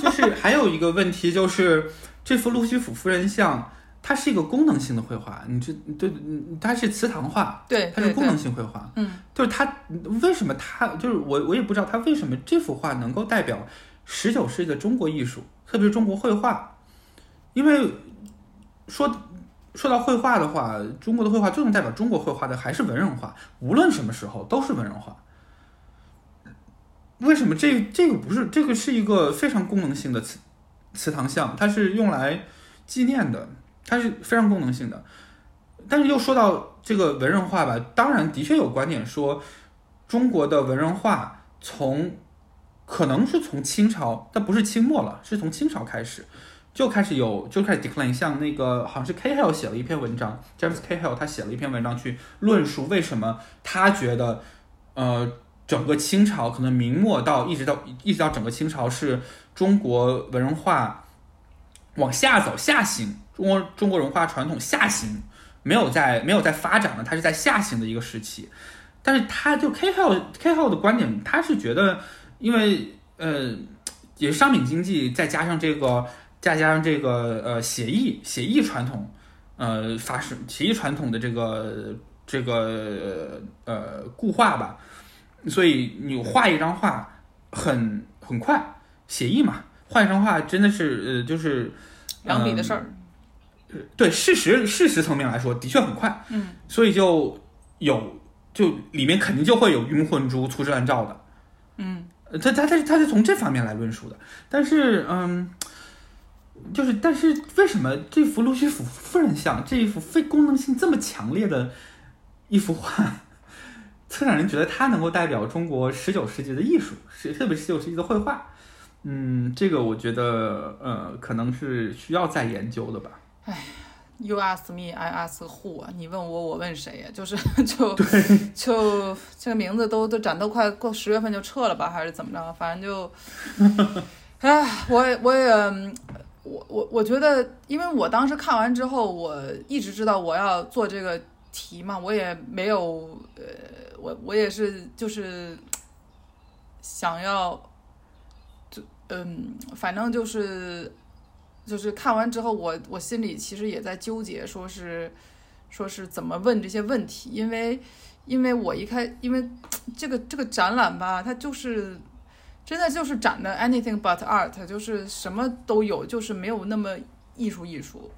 就是还有一个问题就是这幅路西府夫人像，它是一个功能性的绘画，你这对，嗯它是祠堂画，对它是功能，性绘画，嗯，就是它为什么它就是我我也不知道它为什么这幅画能够代表十九世纪的中国艺术，特别是中国绘画，因为说说到绘画的话，中国的绘画最能代表中国绘画的还是文人画，无论什么时候都是文人画。为什么这这个不是这个是一个非常功能性的祠祠堂像，它是用来纪念的，它是非常功能性的。但是又说到这个文人画吧，当然的确有观点说，中国的文人画从可能是从清朝，但不是清末了，是从清朝开始就开始有就开始 decline。像那个好像是 Cahill 写了一篇文章，James Cahill 他写了一篇文章去论述为什么他觉得，呃，整个清朝可能明末到一直到一直到整个清朝是中国文化往下走下行，中国中国文化传统下行。没有在没有在发展了，它是在下行的一个时期。但是他就 K 号 K 号的观点，他是觉得，因为呃，也是商品经济，再加上这个，再加上这个呃协议协议传统，呃发生协议传统的这个这个呃固化吧，所以你画一张画很很快，写意嘛，画一张画真的是呃就是两笔的事儿。对事实事实层面来说，的确很快，嗯，所以就有就里面肯定就会有晕混珠、粗制滥造的，嗯，呃他他他是他是从这方面来论述的，但是嗯，就是但是为什么这幅路西府夫人像这一幅非功能性这么强烈的一幅画，策展人觉得它能够代表中国十九世纪的艺术，是特别十九世纪的绘画，嗯，这个我觉得呃可能是需要再研究的吧。哎 You ask me, I ask who 啊？你问我，我问谁呀？就是 就就这个名字都都展都快过十月份就撤了吧，还是怎么着？反正就，哎，我也我也嗯我我我觉得，因为我当时看完之后，我一直知道我要做这个题嘛，我也没有呃，我我也是就是想要，就嗯，反正就是。就是看完之后我，我心里其实也在纠结，说是说是怎么问这些问题，因为因为我一开，因为这个这个展览吧，它就是真的就是展的 anything but art，就是什么都有，就是没有那么艺术艺术。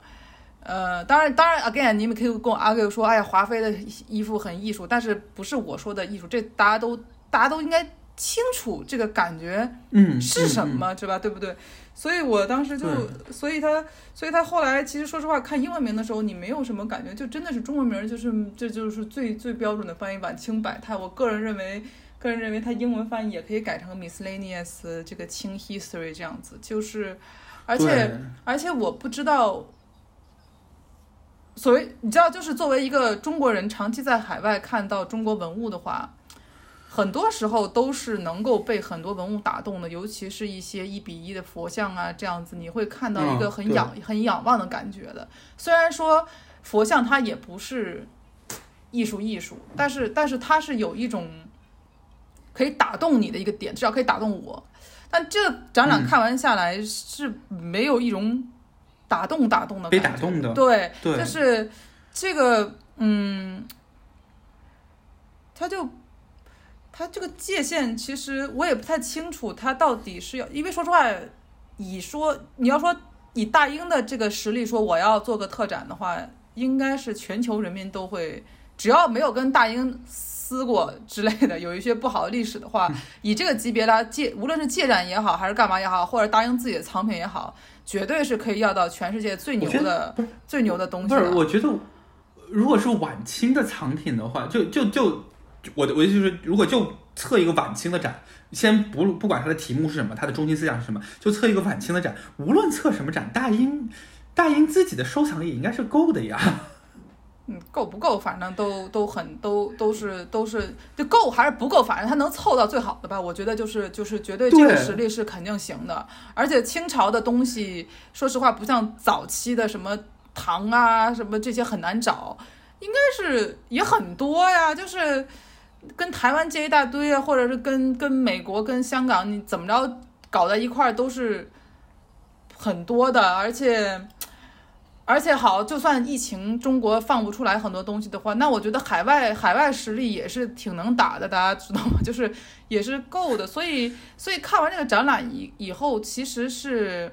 呃，当然当然，again，你们可以跟我 argue 说，哎呀，华妃的衣服很艺术，但是不是我说的艺术，这大家都大家都应该清楚这个感觉嗯，是什嗯？么，是吧？对不对？所以我当时就，所以他，所以他后来其实说实话，看英文名的时候，你没有什么感觉，就真的是中文名，就是这就是最最标准的翻译，版清百态。我个人认为，个人认为它英文翻译也可以改成 miscellaneous 这个清 history 这样子，就是，而且而且我不知道。所谓你知道，就是作为一个中国人，长期在海外看到中国文物的话，很多时候都是能够被很多文物打动的，尤其是一些一比一的佛像啊，这样子你会看到一个很仰、很仰望的感觉的。虽然说佛像它也不是艺术艺术，但是但是它是有一种可以打动你的一个点，至少可以打动我。但这个展览嗯看完下来是没有一种打动打动的被打动的，对，对。就是这个，嗯，他就他这个界限，其实我也不太清楚，他到底是要，因为说实话，以说你要说以大英的这个实力说我要做个特展的话，应该是全球人民都会只要没有跟大英撕过之类的，有一些不好的历史的嗯。话，以这个级别来借，无论是借展也好，还是干嘛也好，或者大英自己的藏品也好，绝对是可以要到全世界最牛的、最牛的东西不是，我觉得如果是晚清的藏品的话，就就就我的我就是，如果就测一个晚清的展，先不不管它的题目是什么，它的中心思想是什么，就测一个晚清的展，无论测什么展，大英大英自己的收藏也应该是够的呀。嗯，够不够，反正都都很都都是都是就够还是不够，反正他能凑到最好的吧。我觉得就是就是绝对这个实力是肯定行的。而且清朝的东西，说实话不像早期的什么唐啊什么这些很难找，应该是也很多呀。就是跟台湾借一大堆啊，或者是跟跟美国跟香港你怎么着搞在一块儿都是很多的，而且。而且好，就算疫情中国放不出来很多东西的话，那我觉得海外海外实力也是挺能打的，大家知道吗？就是也是够的。所以 所以看完这个展览以以后，其实是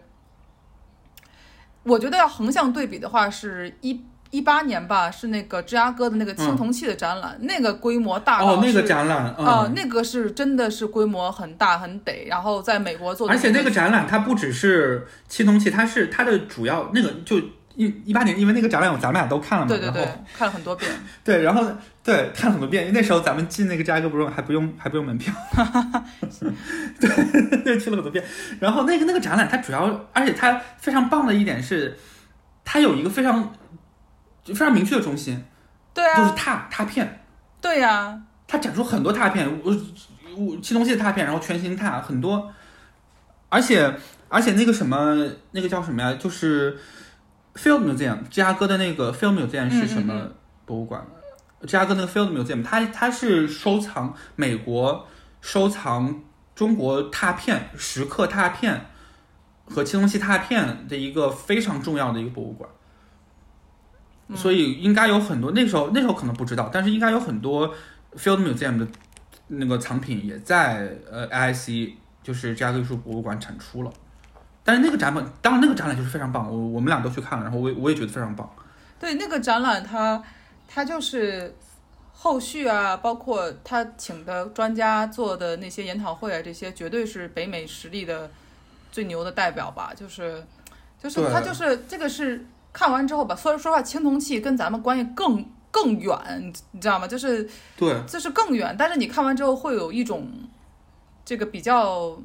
我觉得要横向对比的话，是一一八年吧，是那个芝加哥的那个青铜器的展览，那个规模大哦，那个展览，嗯，啊、那个是真的是规模很大很得，然后在美国做的而且那个个展览它不只是青铜器，它是它的主要那个就一一八年，因为那个展览咱们俩都看了嘛，对对对然后，看了很多遍。对，然后对看了很多遍，因为那时候咱们进那个芝加哥不用还不用还不用门票，对对去了很多遍。然后那个那个展览它主要，而且它非常棒的一点是，它有一个非常非常明确的中心，对啊就是啊，拓拓片，对呀、它展出很多拓片，我我青铜器的拓片，然后全形拓很多，而且而且那个什么那个叫什么呀？就是 Field Museum，芝加哥的那个 Field Museum 是什嗯么博物馆？芝加哥那个 Field Museum，它它是收藏美国收藏中国拓片、石刻拓片和青铜器拓片的一个非常重要的一个博物馆。所以应该有很多，那时候那时候可能不知道，但是应该有很多 Field Museum 的那个藏品也在呃 IIC 就是芝加哥艺术博物馆产出了。但是那个展览，当然那个展览就是非常棒，我我们俩都去看了，然后我也我也觉得非常棒。对那个展览它，它就是后续啊，包括他请的专家做的那些研讨会啊，这些绝对是北美实力的最牛的代表吧。就是，就是他就是这个是看完之后吧，说说实话，青铜器跟咱们关系更更远，你你知道吗？就是对，就是更远，但是你看完之后会有一种这个比较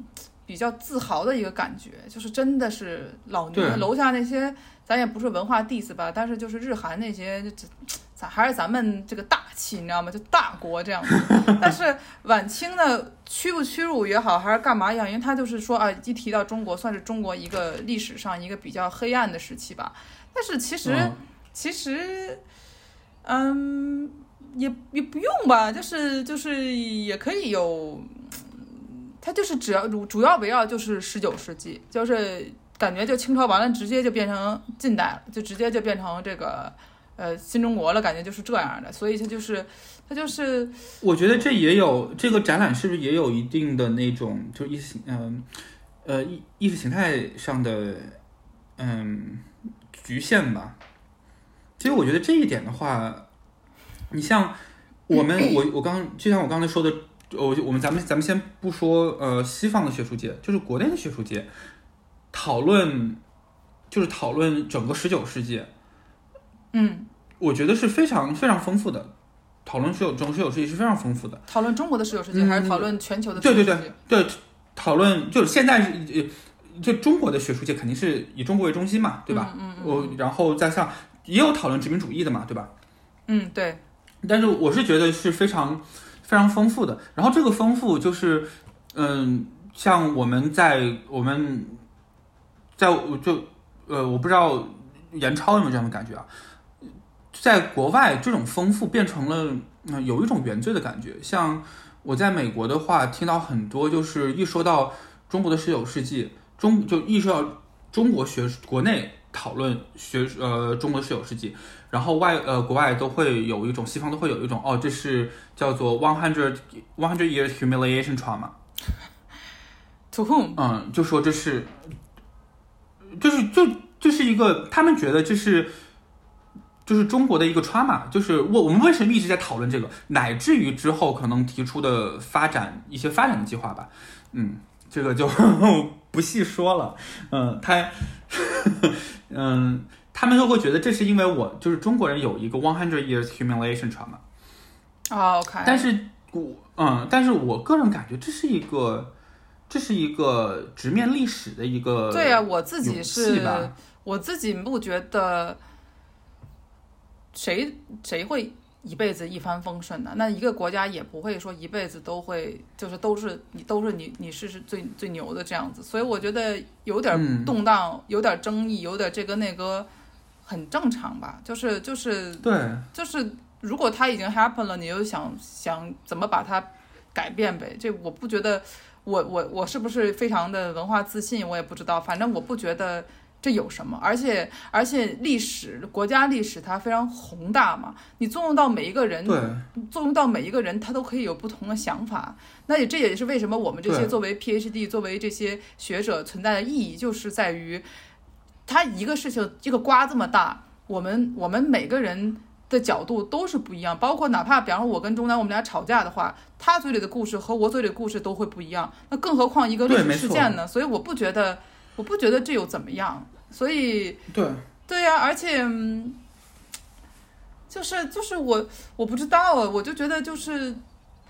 比较自豪的一个感觉，就是真的是老牛楼下那些，咱也不是文化 diss 吧，但是就是日韩那些，这咱还是咱们这个大气，你知道吗？就大国这样子。但是晚清呢，屈不屈辱也好，还是干嘛也好，因为他就是说啊，一提到中国，算是中国一个历史上一个比较黑暗的时期吧。但是其实、嗯其实，嗯，也也不用吧，就是就是也可以有，它就是只要主主要围绕就是十九世纪，就是感觉就清朝完了，直接就变成近代了，就直接就变成这个呃新中国了，感觉就是这样的，所以它就是它就是我觉得这也有这个展览是不是也有一定的那种就意识嗯呃意意识形态上的嗯局限吧。其实我觉得这一点的话，你像我们我我刚就像我刚才说的，我就我们咱们咱们先不说呃西方的学术界，就是国内的学术界讨论就是讨论整个十九世纪，嗯，我觉得是非常非常丰富的。讨论十九中十九世纪是非常丰富的。讨论中国的十九世纪，嗯还是讨论全球的对对19世纪对，讨论就是现在是呃，就中国的学术界肯定是以中国为中心嘛，对吧？嗯嗯我然后再像也有讨论殖民主义的嘛，对吧？嗯，对，但是我是觉得是非常非常丰富的。然后这个丰富就是，嗯，像我们在我们在我就呃，我不知道严超有没有这样的感觉啊？在国外，这种丰富变成了嗯、有一种原罪的感觉。像我在美国的话，听到很多就是一说到中国的十九世纪，中就一说到中国学国内讨论学呃中国的十九世纪，然后外呃国外都会有一种西方都会有一种哦，这是叫做 one hundred one hundred years humiliation trauma，To whom？嗯，就说这是，就是就这是一个他们觉得这是，就是中国的一个 trauma，就是我我们为什么一直在讨论这个，乃至于之后可能提出的发展一些发展的计划吧，嗯，这个就 不细说了，嗯，他，嗯，他们就会觉得这是因为我就是中国人有一个 one hundred years humiliation trauma，啊，OK，但是我嗯，但是我个人感觉这是一个这是一个直面历史的一个对呀、我自己是，我自己不觉得谁谁会一辈子一帆风顺的。那一个国家也不会说一辈子都会，就是都是你都是你你是是最最牛的这样子。所以我觉得有点嗯动荡，有点争议，有点这个那个，很正常吧。就是就是对就是，如果它已经 happen 了，你又想想怎么把它改变呗。这我不觉得我，我我是不是非常的文化自信，我也不知道。反正我不觉得这有什么，而且而且历史国家历史它非常宏大嘛，你作用到每一个人，作用到每一个人，他都可以有不同的想法。那也这也是为什么我们这些作为 PhD、作为这些学者存在的意义，就是在于，他一个事情这个瓜这么大，我们我们每个人的角度都是不一样，包括哪怕比方说我跟钟南我们俩吵架的话，他嘴里的故事和我嘴里的故事都会不一样，那更何况一个历史事件呢？所以我不觉得，我不觉得这又怎么样，所以。对对呀、而且，嗯就是就是我我不知道啊，我就觉得就是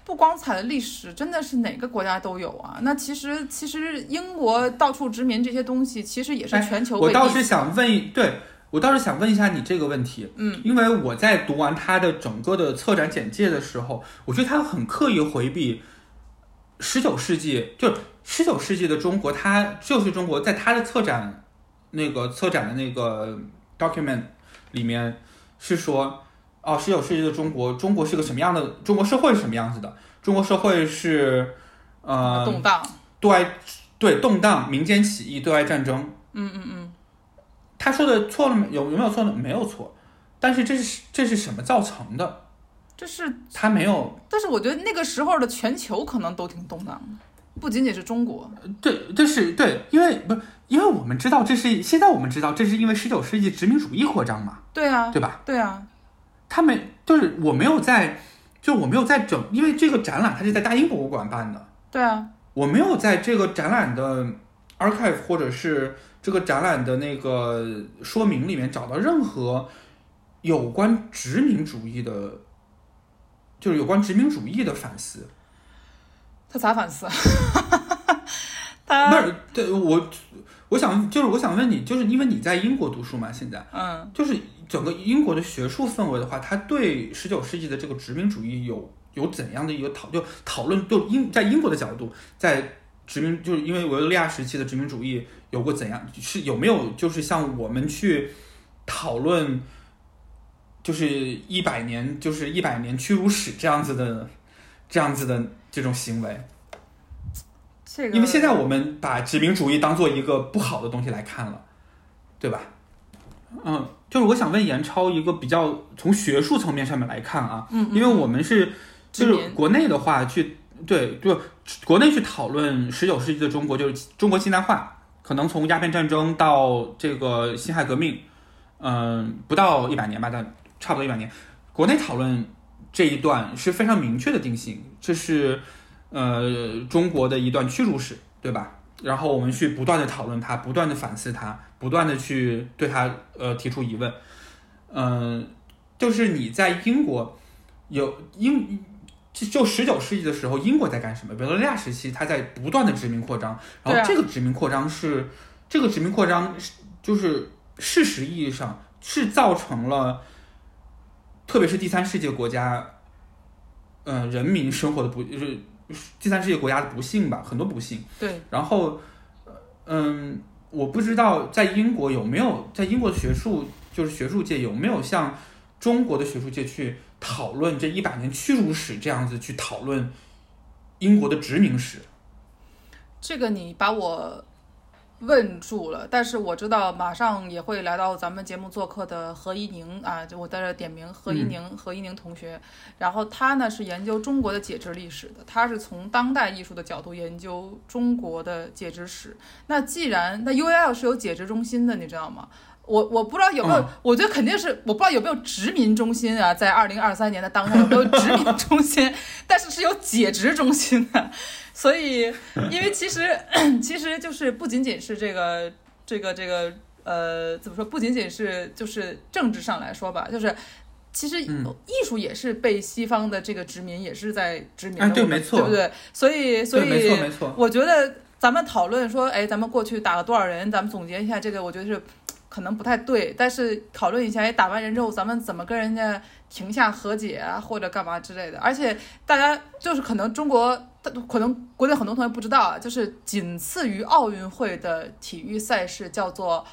不光彩的历史真的是哪个国家都有啊。那其实其实英国到处殖民这些东西，其实也是哎全球我倒是想问，对我倒是想问一下你这个问题，嗯，因为我在读完他的整个的策展简介的时候，我觉得他很刻意回避十九世纪，就十九世纪的中国，他就是中国，在他的策展那个策展的那个 document 里面是说，哦，十九世纪的中国，中国是个什么样的？中国社会是什么样子的？中国社会是呃动荡。对外对动荡、民间起义、对外战争。嗯嗯嗯，他说的错了没？有有没有错呢？没有错，但是这是这是什么造成的？这是，他没有但是我觉得那个时候的全球可能都挺动荡的，不仅仅是中国。对，这是对，因为不是因为我们知道这是现在我们知道这是因为十九世纪殖民主义扩张嘛，对啊，对吧？对啊，他们就是我没有在，就我没有在整，因为这个展览它是在大英博物馆办的，对啊，我没有在这个展览的 archive 或者是这个展览的那个说明里面找到任何有关殖民主义的，就是有关殖民主义的反思。他咋反思？不他是，对我，我想就是我想问你，就是因为你在英国读书嘛，现在嗯，就是整个英国的学术氛围的话，它对十九世纪的这个殖民主义有有怎样的一个讨就讨论？就英在英国的角度，在殖民就是因为维多利亚时期的殖民主义有过怎样？是有没有就是像我们去讨论，就是一百年就是一百年屈辱史这样子的这样子的这种行为？这个因为现在我们把殖民主义当做一个不好的东西来看了，对吧？嗯，就是我想问严超一个比较从学术层面上面来看啊，嗯，嗯因为我们是就是国内的话去对，就国内去讨论十九世纪的中国，就是中国近代化，可能从鸦片战争到这个辛亥革命，嗯，不到一百年吧，但差不多一百年。国内讨论这一段是非常明确的定性，这是呃中国的一段屈辱史，对吧？然后我们去不断的讨论它，不断的反思它，不断的去对它呃提出疑问。嗯、就是你在英国有英就就十九世纪的时候，英国在干什么？维多利亚时期，它在不断的殖民扩张，然后这个殖民扩张是、这个殖民扩张是就是事实意义上是造成了，特别是第三世界国家，呃，人民生活的不就是第三世界国家的不幸吧，很多不幸。对，然后，呃嗯，我不知道在英国有没有，在英国的学术就是学术界有没有像中国的学术界去讨论这一百年屈辱史这样子去讨论英国的殖民史。这个你把我问住了，但是我知道马上也会来到咱们节目做客的何一宁啊，就我在这点名何一宁，何一宁同学。然后他呢是研究中国的解殖历史的，他是从当代艺术的角度研究中国的解殖史。那既然那 UAL 是有解殖中心的，你知道吗？我我不知道有没有，我觉得肯定是我不知道有没有殖民中心啊，在二零二三年的当下有没有殖民中心，但是是有解殖中心的，所以因为其实 其实就是不仅仅是这个这个这个呃怎么说，不仅仅是就是政治上来说吧，就是其实艺术也是被西方的这个殖民也是在殖民，对没错，对不对？所以所以没错没错，我觉得咱们讨论说，哎，咱们过去打了多少人，咱们总结一下这个，我觉得是。可能不太对，但是讨论一下，哎，打完人之后，咱们怎么跟人家停下和解啊，或者干嘛之类的。而且大家就是可能中国，可能国内很多同学不知道啊，就是仅次于奥运会的体育赛事叫做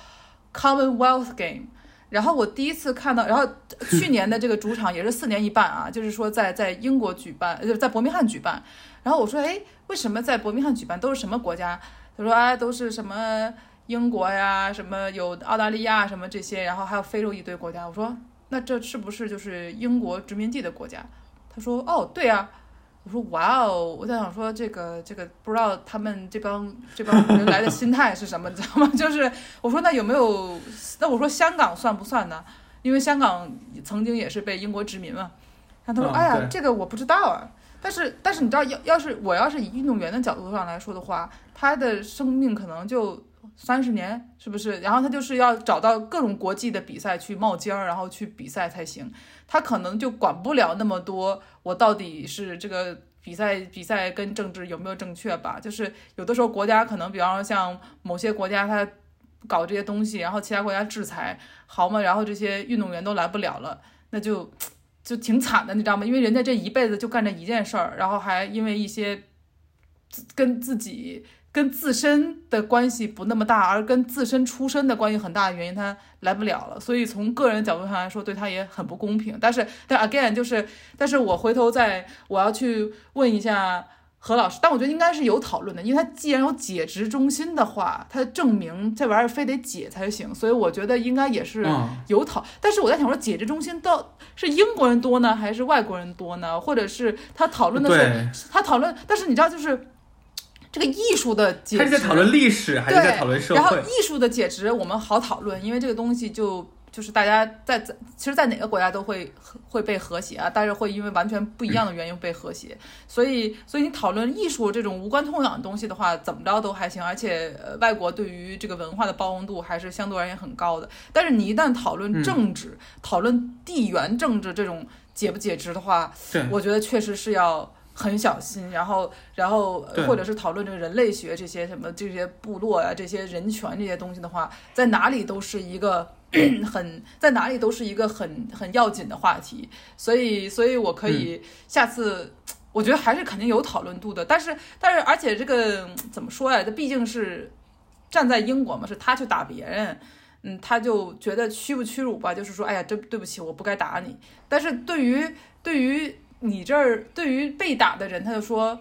Commonwealth Game。然后我第一次看到，然后 去年的这个主场也是四年一办啊，就是说在在英国举办，就是在伯明翰举办。然后我说，哎，为什么在伯明翰举办？都是什么国家？他说，啊，都是什么？英国呀，什么有澳大利亚什么这些，然后还有非洲一堆国家。我说，那这是不是就是英国殖民地的国家？他说，哦，对呀。我说，哇哦，我在想说这个这个不知道他们这帮这帮人来的心态是什么，你知道吗？就是我说那有没有？那我说香港算不算呢？因为香港曾经也是被英国殖民嘛。然后他说，哎呀，这个我不知道啊。但是但是你知道，要要是我要是以运动员的角度上来说的话，他的生命可能就。三十年是不是？然后他就是要找到各种国际的比赛去冒尖儿，然后去比赛才行。他可能就管不了那么多，我到底是这个比赛比赛跟政治有没有正确吧？就是有的时候国家可能，比方说像某些国家他搞这些东西，然后其他国家制裁，好嘛，然后这些运动员都来不了了，那就就挺惨的，你知道吗？因为人家这一辈子就干这一件事儿，然后还因为一些跟自己。跟自身的关系不那么大，而跟自身出身的关系很大的原因，他来不了了。所以从个人角度上来说，对他也很不公平。但是，但 again 就是，但是我回头再我要去问一下何老师。但我觉得应该是有讨论的，因为他既然有解职中心的话，他证明这玩意儿非得解才行。所以我觉得应该也是有讨。但是我在想说，解职中心到是英国人多呢，还是外国人多呢？或者是他讨论的是他讨论？但是你知道就是。这个艺术的解，他是在讨论历史还是在讨论社会？然后艺术的解职我们好讨论，因为这个东西就就是大家在在，其实，在哪个国家都会会被和谐啊，但是会因为完全不一样的原因被和谐。所以，所以你讨论艺术这种无关痛痒的东西的话，怎么着都还行。而且，呃，外国对于这个文化的包容度还是相对而言很高的。但是，你一旦讨论政治、讨论地缘政治这种解不解职的话，我觉得确实是要。很小心，然后，然后，或者是讨论这个人类学这些什么这些部落啊，这些人权这些东西的话，在哪里都是一个 很在哪里都是一个很很要紧的话题。所以，所以我可以下次，我觉得还是肯定有讨论度的。但是，但是，而且这个怎么说呀？这毕竟是站在英国嘛，是他去打别人，嗯，他就觉得屈不屈辱吧？就是说，哎呀，对对不起，我不该打你。但是对于对于。你这儿对于被打的人，他就说，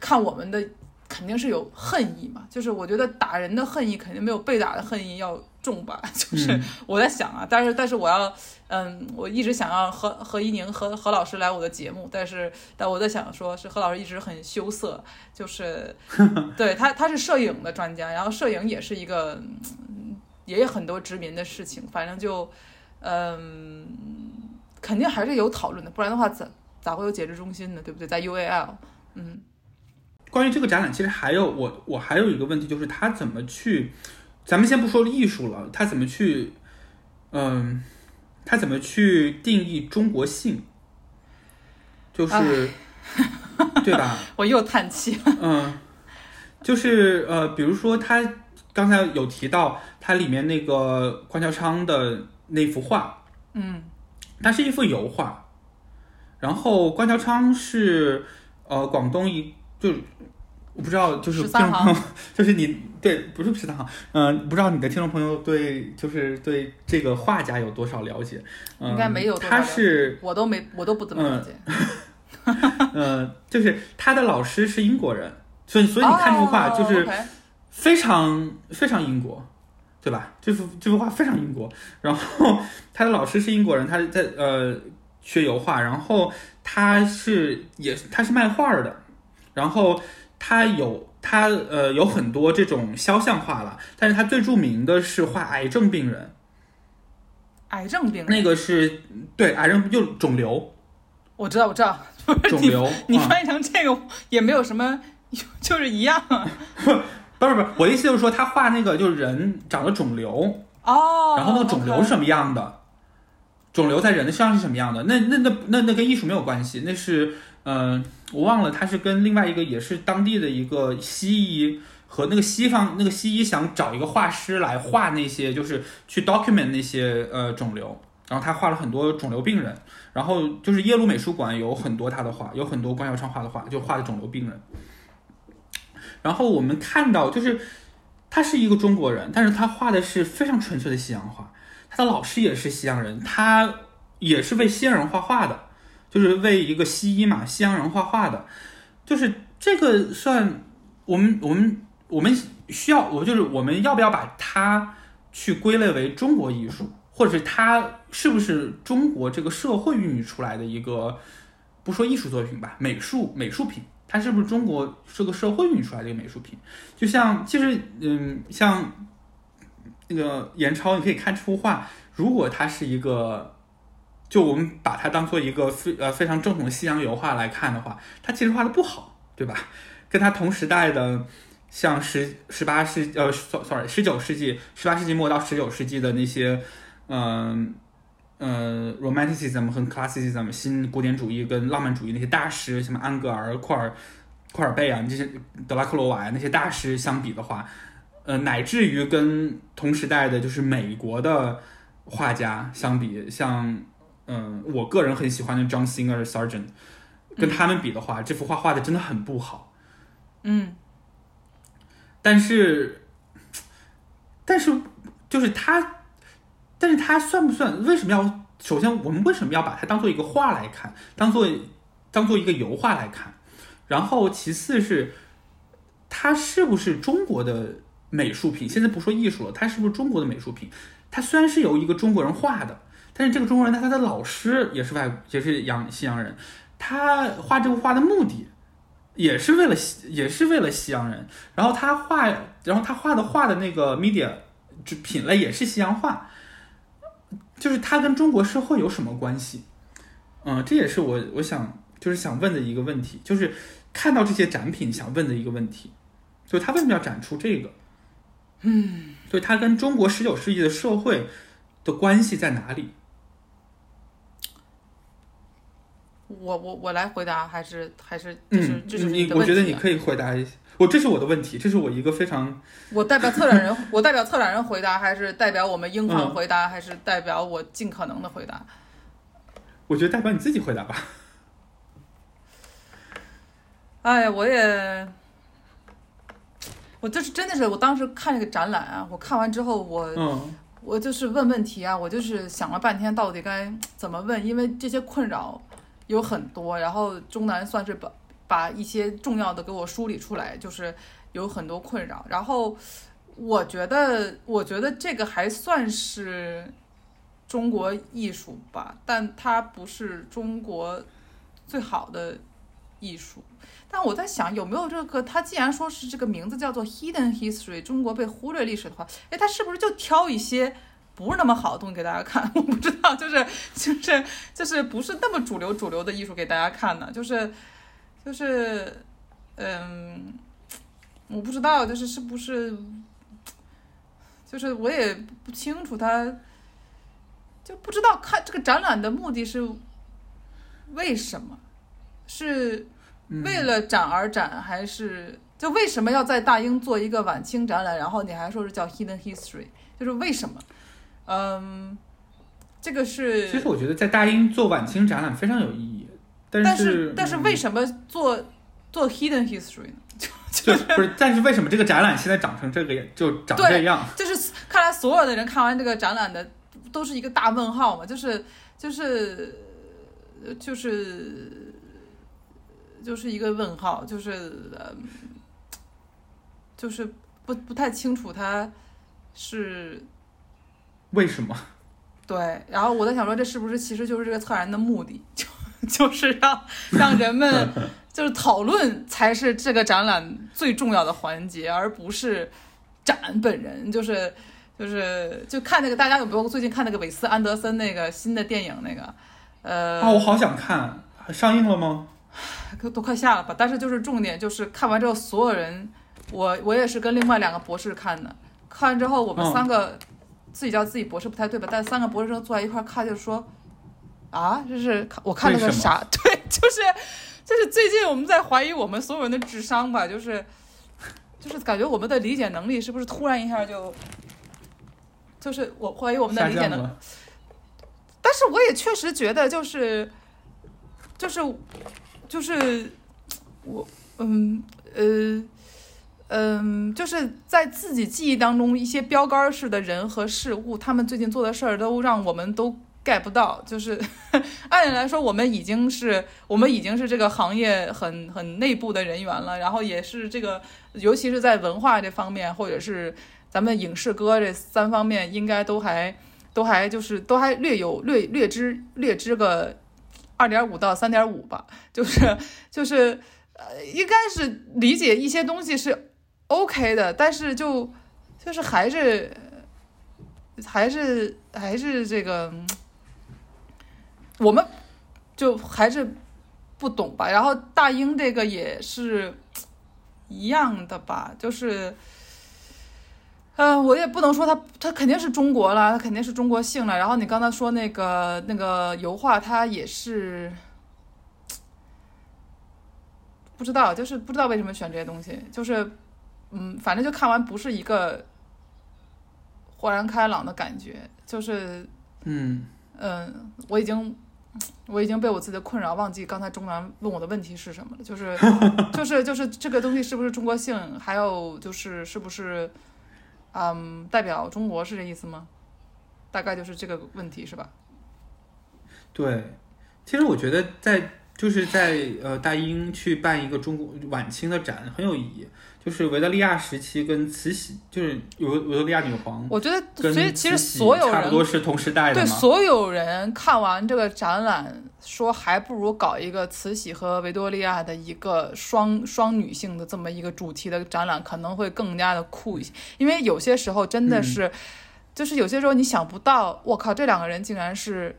看我们的肯定是有恨意嘛，就是我觉得打人的恨意肯定没有被打的恨意要重吧，就是我在想啊，但是但是我要，嗯，我一直想要何何一宁何何老师来我的节目，但是但我在想说，是何老师一直很羞涩，就是 对他他是摄影的专家，然后摄影也是一个也有很多殖民的事情，反正就嗯，肯定还是有讨论的，不然的话怎？咋会有解职中心呢？对不对？在 UAL，嗯，关于这个展览，其实还有我我还有一个问题，就是他怎么去，咱们先不说艺术了，他怎么去，嗯，他怎么去定义中国性？就是，对吧？我又叹气。嗯，就是呃，比如说他刚才有提到他里面那个关桥昌的那幅画，嗯，它是一幅油画。然后关桥昌是呃广东一就我不知道就是听众朋友 就是你对不是十三行嗯不知道你的听众朋友对就是对这个画家有多少了解？应该没有。他是我都没我都不怎么了解。嗯，就是他的老师是英国人，所以所以你看这幅画就是非常非常英国，对吧？这幅这幅画非常英国。然后他的老师是英国人，他在呃。学油画，然后他是也他是卖画的，然后他有他呃有很多这种肖像画了，但是他最著名的是画癌症病人，癌症病人。那个是对癌症就肿瘤，我知道，我知道，肿瘤。你翻译成这个也没有什么，就是一样。不是不是，我的意思就是说，他画那个就是人长了肿瘤哦，然后那个肿瘤是什么样的？肿瘤在人的身上是什么样的？那那那那那跟艺术没有关系，那是嗯，我忘了，他是跟另外一个也是当地的一个西医和那个西方那个西医想找一个画师来画那些，就是去 document 那些呃肿瘤，然后他画了很多肿瘤病人，然后就是耶鲁美术馆有很多他的画，有很多关晓畅画的画，就画的肿瘤病人。然后我们看到，就是他是一个中国人，但是他画的是非常纯粹的西洋画。他老师也是西洋人，他也是为西洋人画画的，就是为一个西医嘛，西洋人画画的。就是这个算我们我们我们需要，我就是我们要不要把它去归类为中国艺术，或者是它是不是中国这个社会孕育出来的一个，不说艺术作品吧，美术美术品。它是不是中国是个社会孕育出来的一个美术品？就像其实，嗯，像那个严超，你可以看这幅画，如果它是一个，就我们把它当做一个非呃非常正统的西洋油画来看的话，它其实画的不好，对吧？跟它同时代的，像十十八世呃，sorry，十九世纪十八世纪末到十九世纪的那些，嗯。呃，romanticism 和 classicism 新古典主义跟浪漫主义那些大师，什么安格尔、库尔、库尔贝啊，这些德拉克罗瓦呀那些大师相比的话，呃，乃至于跟同时代的，就是美国的画家相比，像嗯，我个人很喜欢的 John Singer Sargent，跟他们比的话，这幅画画的真的很不好。嗯，但是，但是就是他。但是他算不算？为什么要？首先，我们为什么要把它当做一个画来看，当做当做一个油画来看？然后，其次是它是不是中国的美术品？现在不说艺术了，它是不是中国的美术品？它虽然是由一个中国人画的，但是这个中国人他他的老师也是外也是洋西洋人，他画这幅画的目的也是为了西也是为了西洋人。然后他画，然后他画的画的那个 media 就品类也是西洋画。就是它跟中国社会有什么关系？嗯，这也是我我想就是想问的一个问题，就是看到这些展品想问的一个问题，就他为什么要展出这个？嗯，所以它跟中国十九世纪的社会的关系在哪里？我我我来回答，还是还是就是就是你我觉得你可以回答一下。我这是我的问题，这是我一个非常。我代表策展人，我代表策展人回答，还是代表我们英方回答，还是代表我尽可能的回答？我觉得代表你自己回答吧。哎，我也，我就是真的是，我当时看这个展览啊，我看完之后，我，我就是问问题啊，我就是想了半天，到底该怎么问，因为这些困扰有很多，然后中南算是把。把一些重要的给我梳理出来，就是有很多困扰。然后我觉得，我觉得这个还算是中国艺术吧，但它不是中国最好的艺术。但我在想，有没有这个？他既然说是这个名字叫做 Hidden History，中国被忽略历史的话，哎，他是不是就挑一些不是那么好的东西给大家看？我不知道，就是就是就是不是那么主流主流的艺术给大家看呢？就是。就是，嗯，我不知道，就是是不是，就是我也不清楚，他就不知道看这个展览的目的是为什么，是为了展而展，还是就为什么要在大英做一个晚清展览？然后你还说是叫 Hidden History，就是为什么？嗯，这个是。其实我觉得在大英做晚清展览非常有意义。但是但是为什么做做 hidden history 呢？就不是，但是为什么这个展览现在长成这个就长这样？就是看来所有的人看完这个展览的都是一个大问号嘛，就是就是就是就是一个问号，就是呃就是不不太清楚他是为什么？对，然后我在想说，这是不是其实就是这个策展的目的？就 就是让让人们 就是讨论才是这个展览最重要的环节，而不是展本人。就是就是就看那个大家有没有最近看那个韦斯安德森那个新的电影那个，呃，啊，我好想看，上映了吗？都快下了吧。但是就是重点就是看完之后，所有人，我我也是跟另外两个博士看的，看完之后我们嗯三个、自己叫自己博士不太对吧？但三个博士生坐在一块儿看，就是说啊，就是我看了个啥？对，就是就是最近我们在怀疑我们所有人的智商吧，就是就是感觉我们的理解能力是不是突然一下就。就是我怀疑我们的理解能力。但是我也确实觉得，就是，就是，就是我，嗯呃嗯，就是在自己记忆当中，一些标杆式的人和事物，他们最近做的事儿，都让我们都 get 不到。就是 按理来说，我们已经是我们已经是这个行业很很内部的人员了，然后也是这个，尤其是在文化这方面，或者是咱们影视歌这三方面，应该都还。都还就是都还略有略略知略知个二点五到三点五吧，就是就是呃，应该是理解一些东西是 OK 的，但是就就是还是还是还是这个，我们就还是不懂吧。然后大英这个也是一样的吧，就是。呃，我也不能说它，它肯定是中国了，它肯定是中国性了。然后你刚才说那个那个油画，它也是不知道，就是不知道为什么选这些东西，就是嗯，反正就看完不是一个豁然开朗的感觉，就是嗯，嗯，我已经我已经被我自己的困扰忘记刚才中南问我的问题是什么了，就是 就是就是这个东西是不是中国性，还有就是是不是。嗯，代表中国是这意思吗？大概就是这个问题是吧？对。其实我觉得在就是在呃大英去办一个中国晚清的展很有意义，就是维多利亚时期跟慈禧，就是维维多利亚女皇，我觉得，所以其实所有人差不多是同时代的对。所有人看完这个展览，说还不如搞一个慈禧和维多利亚的一个双双女性的这么一个主题的展览，可能会更加的酷一些。因为有些时候真的是，就是有些时候你想不到，我靠，这两个人竟然是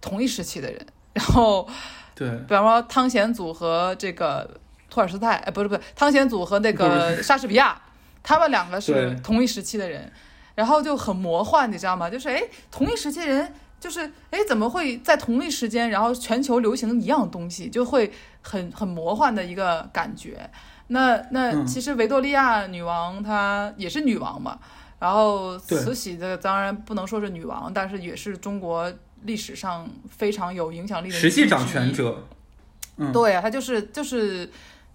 同一时期的人。然后，对，比方说汤显祖和这个托尔斯泰，哎，不是不是，汤显祖和那个莎士比亚，他们两个是同一时期的人，然后就很魔幻，你知道吗？就是哎，同一时期人，就是哎，怎么会在同一时间，然后全球流行一样东西，就会很很魔幻的一个感觉。那那嗯。其实维多利亚女王她也是女王嘛，然后慈禧这个当然不能说是女王，但是也是中国历史上非常有影响力的实际掌权者。嗯，对啊，他就是就是，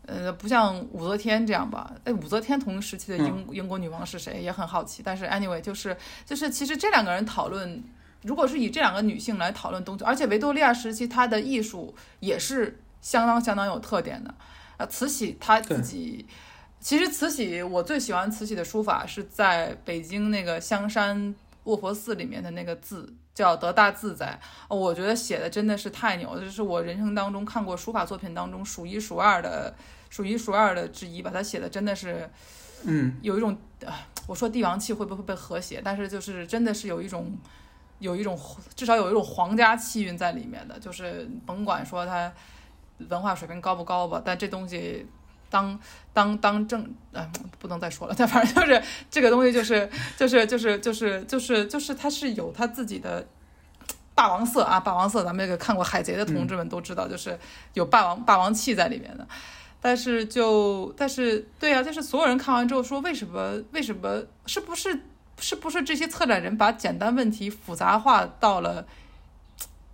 呃，不像武则天这样吧？哎，武则天同时期的英、英国女王是谁？也很好奇。但是 anyway，就是就是，其实这两个人讨论，如果是以这两个女性来讨论东西，而且维多利亚时期她的艺术也是相当相当有特点的。啊，慈禧她自己，其实慈禧我最喜欢慈禧的书法是在北京那个香山卧佛寺里面的那个字。叫得大自在，哦我觉得写的真的是太牛了，这是我人生当中看过书法作品当中数一数二的、数一数二的之一吧。他写的真的是嗯，有一种，呃我说帝王气会不会被和谐？但是就是真的是有一种，有一种至少有一种皇家气韵在里面的，就是甭管说他文化水平高不高吧，但这东西。当当当正，呃，不能再说了。但反正就是这个东西，就是就是就是就是就是就是它是有它自己的霸王色啊，霸王色。咱们这个看过《海贼》的同志们都知道，就是有霸王霸王气在里面的。但是就但是对啊，就是所有人看完之后说，为什么为什么是不是是不是这些策展人把简单问题复杂化到了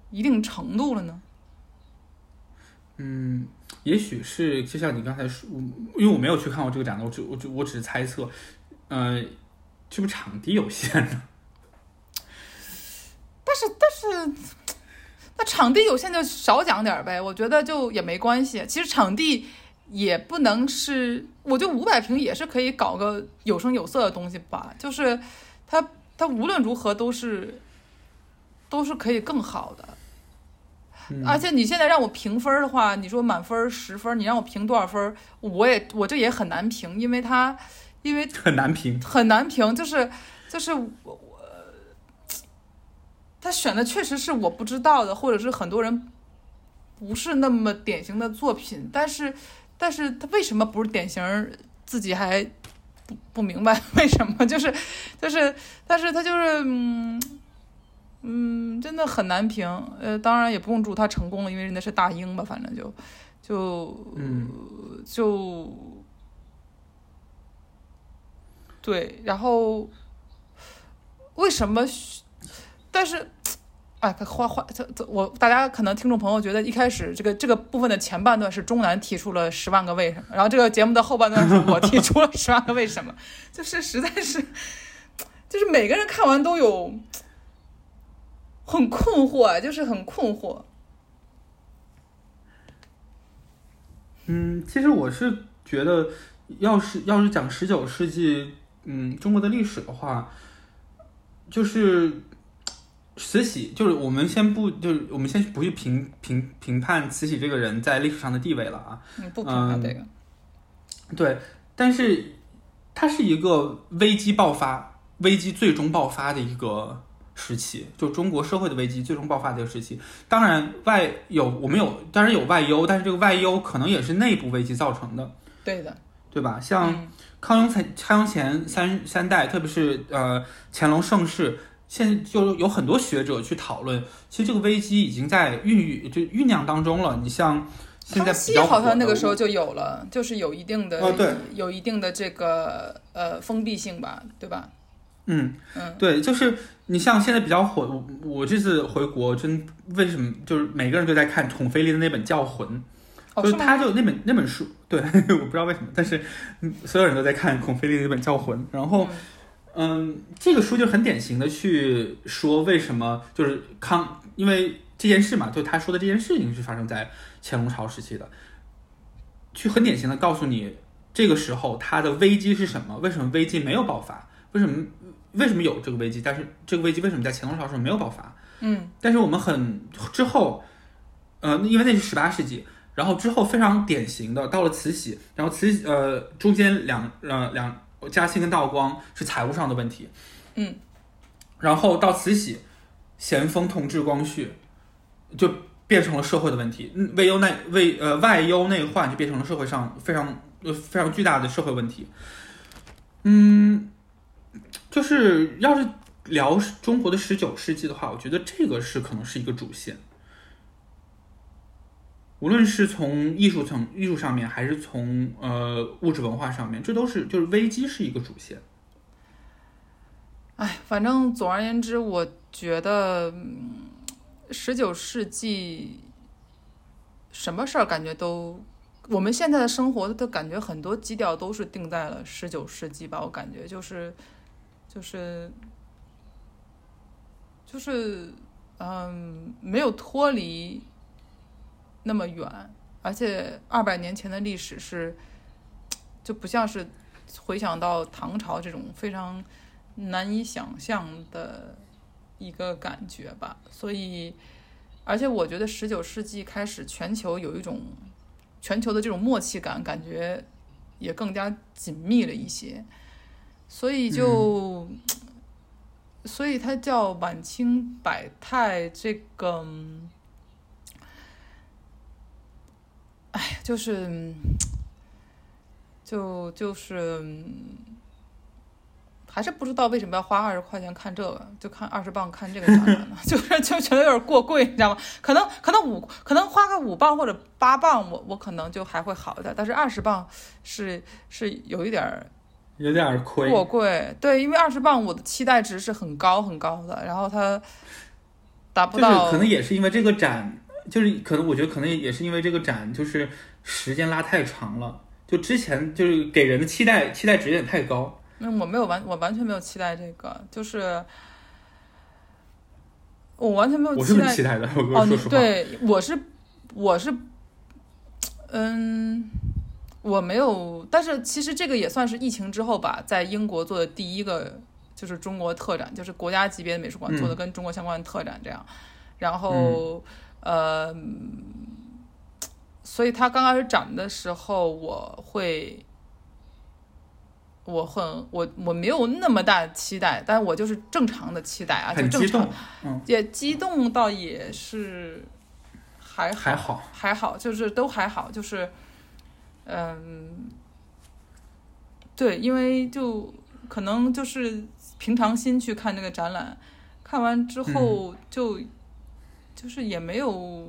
一定程度了呢？嗯，也许是就像你刚才说，因为我没有去看过这个展的，我只我只我只是猜测，呃，是不是场地有限呢？但是但是，那场地有限就少讲点呗，我觉得就也没关系。其实场地也不能是，我觉得五百平也是可以搞个有声有色的东西吧。就是它它无论如何都是都是可以更好的。嗯而且你现在让我评分的话，你说满分十分，你让我评多少分？我也我这也很难评，因为它因为 很难评，很难评，就是就是我我他选的确实是我不知道的，或者是很多人不是那么典型的作品，但是但是他为什么不是典型，自己还不不明白为什么，就是就是，但是他就是嗯。嗯，真的很难评。呃，当然也不用祝他成功了，因为人家是大英吧，反正就就嗯就对。然后为什么？但是，哎，花花这这我大家可能听众朋友觉得一开始这个这个部分的前半段是钟南提出了十万个为什么，然后这个节目的后半段是我提出了十万个为什么，就是实在是，就是每个人看完都有。很困惑，就是很困惑。嗯，其实我是觉得，要是要是讲十九世纪，嗯，中国的历史的话，就是慈禧，就是我们先不，就是我们先不去评评评判慈禧这个人在历史上的地位了啊。嗯，不评判这个。对，但是它是一个危机爆发、危机最终爆发的一个。时期就中国社会的危机最终爆发的一个时期，当然外有我们有当然有外忧，但是这个外忧可能也是内部危机造成的。对的，对吧？像康雍前康雍前三三代，特别是呃乾隆盛世，现在就有很多学者去讨论，其实这个危机已经在孕育就酝酿当中了。你像现在好像那个时候就有了，就是有一定的哦对，有一定的这个呃封闭性吧，对吧？嗯嗯，对，就是你像现在比较火，我我这次回国真为什么就是每个人都在看孔飞利的那本《教魂》，就是他就那本那本书，对，我不知道为什么，但是所有人都在看孔飞利那本《教魂》，然后嗯，这个书就很典型的去说为什么就是康，因为这件事嘛，就他说的这件事情是发生在乾隆朝时期的，去很典型的告诉你这个时候他的危机是什么，为什么危机没有爆发，为什么。为什么有这个危机？但是这个危机为什么在乾隆朝时候没有爆发？嗯，但是我们很之后，呃，因为那是十八世纪，然后之后非常典型的到了慈禧，然后慈禧呃中间两呃两嘉庆跟道光是财务上的问题，嗯，然后到慈禧，咸丰同治光绪就变成了社会的问题，外忧内为呃外忧内患就变成了社会上非常呃非常巨大的社会问题，嗯。就是要是聊中国的十九世纪的话，我觉得这个是可能是一个主线。无论是从艺术层、艺术上面，还是从呃物质文化上面，这都是就是危机是一个主线。哎，反正总而言之，我觉得十九世纪什么事儿感觉都，我们现在的生活的感觉很多基调都是定在了十九世纪吧，我感觉就是。就是，就是，嗯，没有脱离那么远，而且二百年前的历史是，就不像是回想到唐朝这种非常难以想象的一个感觉吧。所以，而且我觉得十九世纪开始，全球有一种全球的这种默契感，感觉也更加紧密了一些。所以就，所以它叫晚清百态。这个，哎，就是，就就是，还是不知道为什么要花二十块钱看这个，就看二十磅看这个展览呢？就是就觉得有点过贵，你知道吗？可能可能五，可能花个五磅或者八磅，我我可能就还会好一点。但是二十磅是是有一点儿。有点亏，过贵，对，因为二十磅我的期待值是很高很高的，然后它达不到，就是可能也是因为这个展，就是可能我觉得可能也是因为这个展就是时间拉太长了，就之前就是给人的期待期待值有点太高。那我没有完，我完全没有期待这个，就是我完全没有期待，我是期待的，我说实话，对，我是我是嗯。我没有，但是其实这个也算是疫情之后吧，在英国做的第一个就是中国特展，就是国家级别的美术馆做的跟中国相关的特展这样。然后，呃，所以他刚开始展的时候，我会我很我我没有那么大期待，但我就是正常的期待啊，就正常也激动倒也是还好还好，还好，就是都还好，就是嗯，对，因为就可能就是平常心去看这个展览，看完之后就、就是也没有。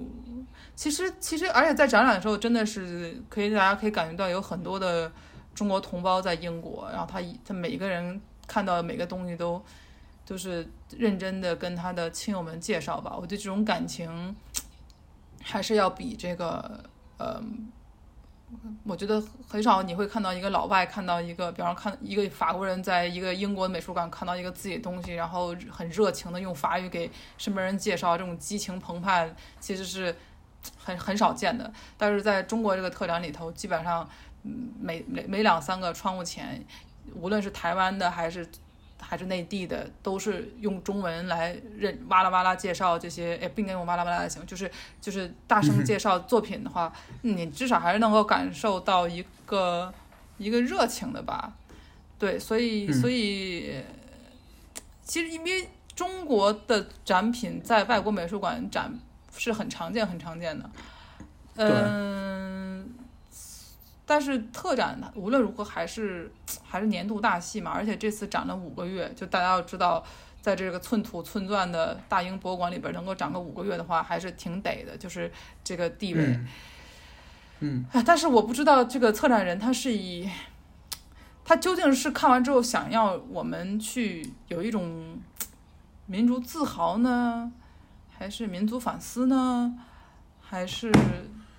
其实，其实，而且在展览的时候，真的是可以，大家可以感觉到有很多的中国同胞在英国，然后他他每一个人看到每个东西都就是认真的跟他的亲友们介绍吧。我觉得这种感情还是要比这个呃，我觉得很少你会看到一个老外看到一个，比方看一个法国人在一个英国美术馆看到一个自己的东西，然后很热情的用法语给身边人介绍，这种激情澎湃其实是很很少见的。但是在中国这个特展里头，基本上每每每两三个窗户前，无论是台湾的还是还是内地的，都是用中文来认哇啦哇啦介绍这些，哎，不应该用哇啦哇啦的行，就是就是大声介绍作品的话，你至少还是能够感受到一个一个热情的吧。对，所以嗯所以其实因为中国的展品在外国美术馆展是很常见很常见的，嗯。但是特展无论如何还是还是年度大戏嘛，而且这次展了五个月，就大家要知道，在这个寸土寸钻的大英博物馆里边能够展个五个月的话，还是挺得的，就是这个地位。嗯嗯，啊，但是我不知道这个策展人他是以，他究竟是看完之后想要我们去有一种民族自豪呢，还是民族反思呢，还是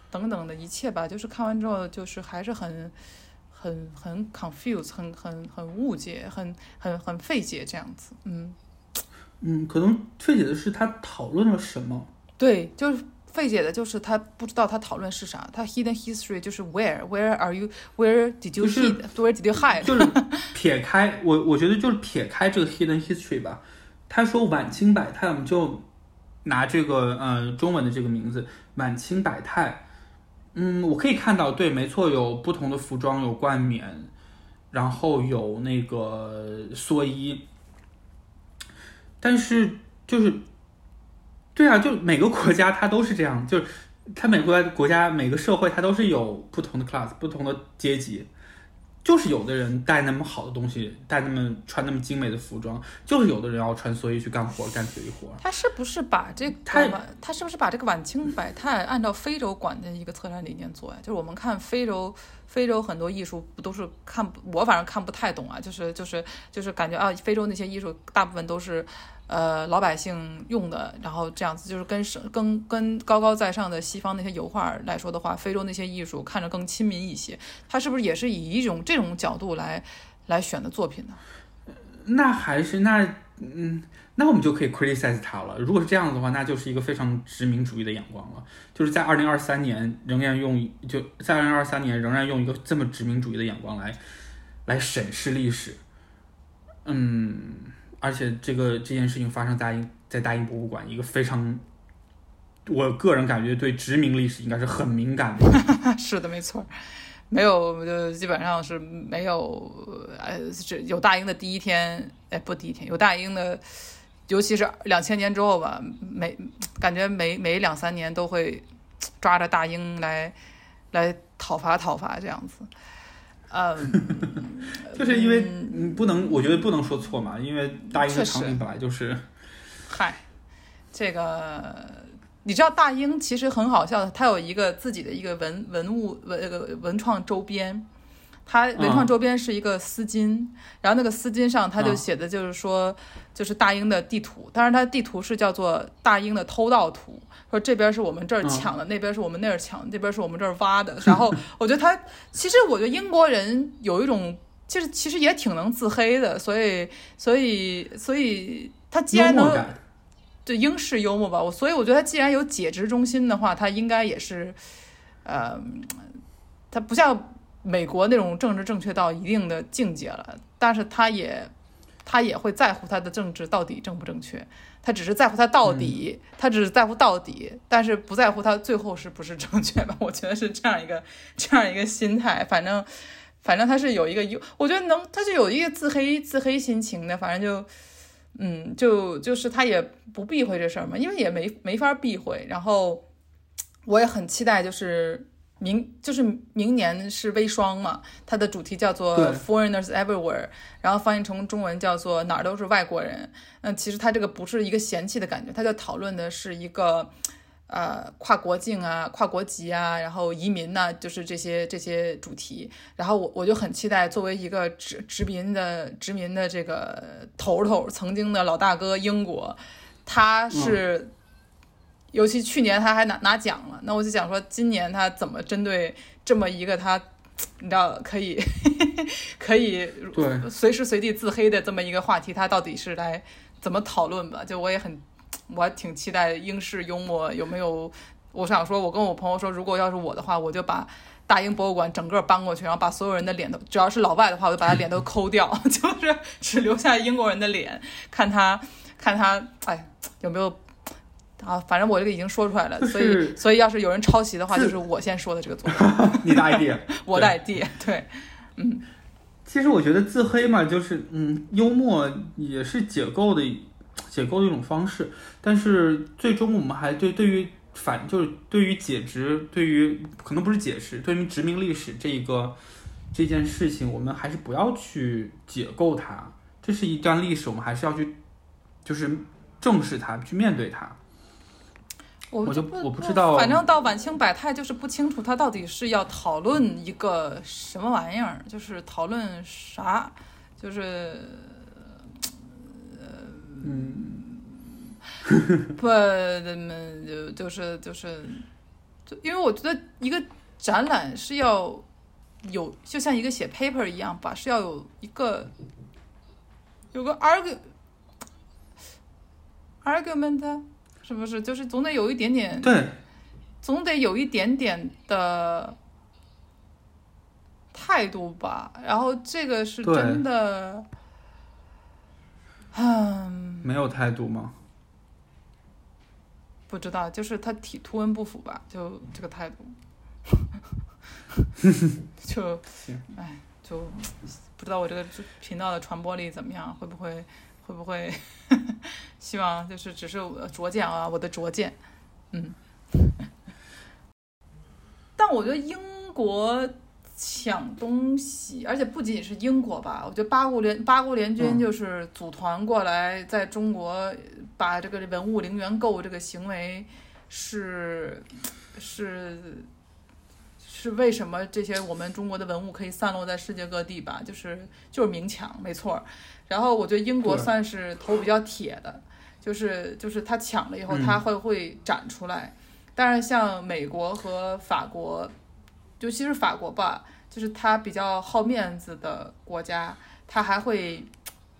等等的一切吧？就是看完之后，就是还是很。很很 confuse，很很很误解，很很很费解这样子，嗯，嗯，可能费解的是他讨论了什么。对，就是费解的，就是他不知道他讨论是啥，他 hidden history 就是 where where are you where did you hid where did you hide？就是撇开我，我觉得就是撇开这个 hidden history 吧。他说晚清百态，我们就拿这个呃中文的这个名字晚清百态。嗯，我可以看到，对，没错，有不同的服装，有冠冕，然后有那个蓑衣，但是就是，对啊，就每个国家它都是这样，就是它每个国家每个社会它都是有不同的 class 不同的阶级，就是有的人带那么好的东西，带那么穿那么精美的服装，就是有的人要穿蓑衣去干活干体力活。他是不是把这个他晚他是不是把这个晚清百态按照非洲馆的一个策展理念做呀？就是我们看非洲非洲很多艺术不都是看不我反正看不太懂啊，就是就是就是感觉啊，非洲那些艺术大部分都是。呃，老百姓用的，然后这样子就是跟是跟跟高高在上的西方那些油画来说的话，非洲那些艺术看着更亲民一些。他是不是也是以一种这种角度来来选的作品呢？那还是那嗯，那我们就可以 criticize 他了。如果是这样子的话，那就是一个非常殖民主义的眼光了。就是在二零二三年仍然用就在二零二三年仍然用一个这么殖民主义的眼光来来审视历史，嗯。而且这个这件事情发生在在大英博物馆，一个非常，我个人感觉对殖民历史应该是很敏感的。是的，没错，没有就基本上是没有，呃，这有大英的第一天，哎，不第一天有大英的，尤其是两千年之后吧，每感觉每每两三年都会抓着大英来来讨伐讨伐这样子。嗯，就是因为你不能，我觉得不能说错嘛，因为大英的场景本来就是，嗨，这个你知道大英其实很好笑的，它有一个自己的一个文文物文文创周边。它文创周边是一个丝巾，然后那个丝巾上它就写的就是说，就是大英的地图，当然它地图是叫做大英的偷盗图，说这边是我们这儿抢的，那边是我们那儿抢的，这边是我们这儿挖的。然后我觉得他其实我觉得英国人有一种，就是其实也挺能自黑的，所以所以所以他既然能。对英式幽默吧，我所以我觉得他既然有解职中心的话，他应该也是，呃，他不像美国那种政治正确到一定的境界了，但是他也他也会在乎他的政治到底正不正确，他只是在乎他到底，他只是在乎到底，但是不在乎他最后是不是正确吧？我觉得是这样一个 这样一个心态，反正。反正他是有一个幽，我觉得能，他就有一个自黑自黑心情的，反正就，嗯，就就是他也不避讳这事儿嘛，因为也没没法避讳。然后我也很期待，就是明就是明年是微霜嘛，它的主题叫做 Foreigners Everywhere，然后翻译成中文叫做哪儿都是外国人。嗯，其实它这个不是一个嫌弃的感觉，它就讨论的是一个。呃，跨国境啊，跨国籍啊，然后移民呐、就是这些这些主题。然后我我就很期待，作为一个殖殖民的殖民的这个头头，曾经的老大哥英国，他是，尤其去年他还拿拿奖了，那我就想说，今年他怎么针对这么一个他，你知道可以 可以随时随地自黑的这么一个话题，他到底是来怎么讨论吧？就我也很。我还挺期待英式幽默有没有？我想说，我跟我朋友说，如果要是我的话，我就把大英博物馆整个搬过去，然后把所有人的脸都，只要是老外的话，我就把他脸都抠掉，就是只留下英国人的脸，看他看他，哎，有没有啊？反正我这个已经说出来了，所以 所以要是有人抄袭的话，就是我先说的这个作品，你的 idea。我的 idea，对，其实我觉得自黑嘛，就是嗯，幽默也是解构的解构的一种方式，但是最终我们还对对于反就是对于解职，对于可能不是解释，对于殖民历史这一个这件事情，我们还是不要去解构它，这是一段历史，我们还是要去就是正视它，去面对它。我我就不我不知道反正到晚清百态就是不清楚他到底是要讨论一个什么玩意儿，就是讨论啥，就是嗯，不，嗯，就就是就是，就因为我觉得一个展览是要有，就像一个写 paper 一样吧，是要有一个有个 argu argument，是不是？就是总得有一点点，对，总得有一点点的态度吧。然后这个是真的，嗯。没有态度吗？不知道，就是他体图文不符吧，就这个态度，就，哎，就不知道我这个频道的传播力怎么样，会不会会不会？希望就是只是我拙见啊，我的拙见，嗯。但我觉得英国抢东西，而且不仅仅是英国吧，我觉得八国联八国联军嗯就是组团过来，在中国把这个文物零元购这个行为是是是为什么这些我们中国的文物可以散落在世界各地吧？就是就是明抢，没错儿。然后我觉得英国算是头比较铁的，就是就是他抢了以后，嗯他会会展出来。但是像美国和法国，尤其是法国吧，就是他比较好面子的国家，他还会，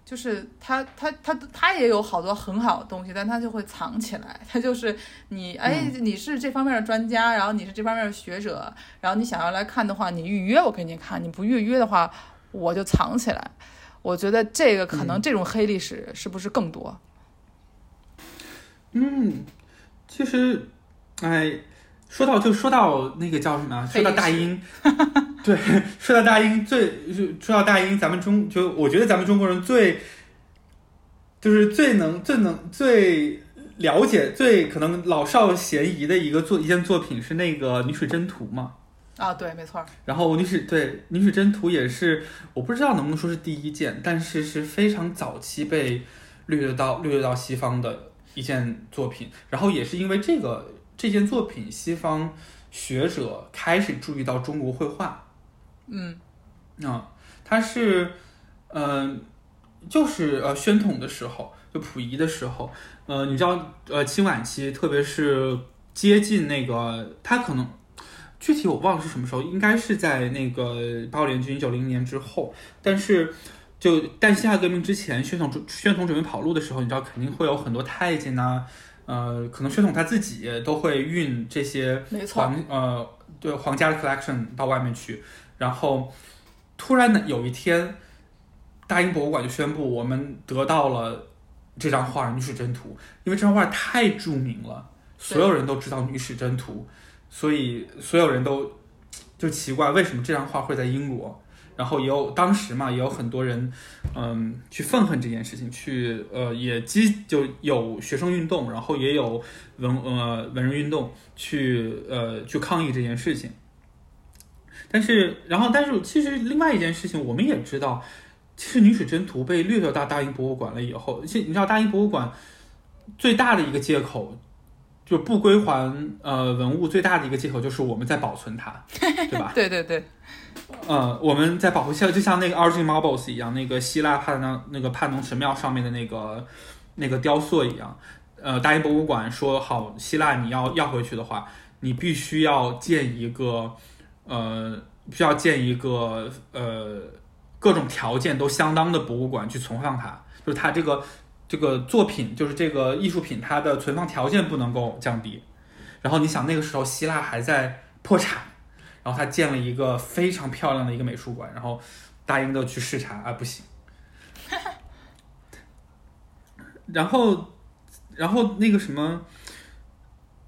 就是他他他他也有好多很好的东西，但他就会藏起来。他就是你哎，你是这方面的专家，然后你是这方面的学者，然后你想要来看的话，你预约我给你看，你不预约的话，我就藏起来。我觉得这个可能这种黑历史是不是更多？嗯，其实，哎，说到就说到那个叫什么啊？说到大英，对，说到大英最说到大英，咱们中就我觉得咱们中国人最就是最能最能最了解最可能老少咸宜的一个作一件作品是那个《女水箴图》嘛。啊，对，没错儿，然后女水对《女水箴图》也是，我不知道能不能说是第一件，但是是非常早期被掠到掠到西方的一件作品。然后也是因为这个这件作品，西方学者开始注意到中国绘画。嗯啊，它是，嗯、就是呃宣统的时候，就溥仪的时候，呃，你知道，呃，清晚期，特别是接近那个，他可能具体我忘了是什么时候，应该是在那个八国联军九零年之后，但是。就但辛亥革命之前，宣统准宣统准备跑路的时候，你知道肯定会有很多太监呐、呃，可能宣统他自己都会运这些没错，皇呃对皇家的 collection 到外面去，然后突然呢有一天，大英博物馆就宣布我们得到了这张画《女史箴图》，因为这张画太著名了，所有人都知道《女史箴图》，所以所有人都就奇怪为什么这张画会在英国，然后也有当时嘛，也有很多人，嗯，去愤恨这件事情，去呃也激就有学生运动，然后也有文呃文人运动去呃去抗议这件事情。但是，然后，但是，其实另外一件事情，我们也知道，其实女史箴图被掠夺到大英博物馆了以后，其实你知道，大英博物馆最大的一个借口，就不归还呃文物最大的一个借口，就是我们在保存它，对吧？对对对，呃，我们在保护，像就像那个 Argent Marbles 一样，那个希腊帕农那个帕农神庙上面的那个那个雕塑一样，呃，大英博物馆说好，希腊你要要回去的话，你必须要建一个。呃，需要建一个呃各种条件都相当的博物馆去存放它，就是它这个这个作品，就是这个艺术品，它的存放条件不能够降低。然后你想那个时候希腊还在破产，然后他建了一个非常漂亮的一个美术馆，然后大英的去视察啊不行，然后然后那个什么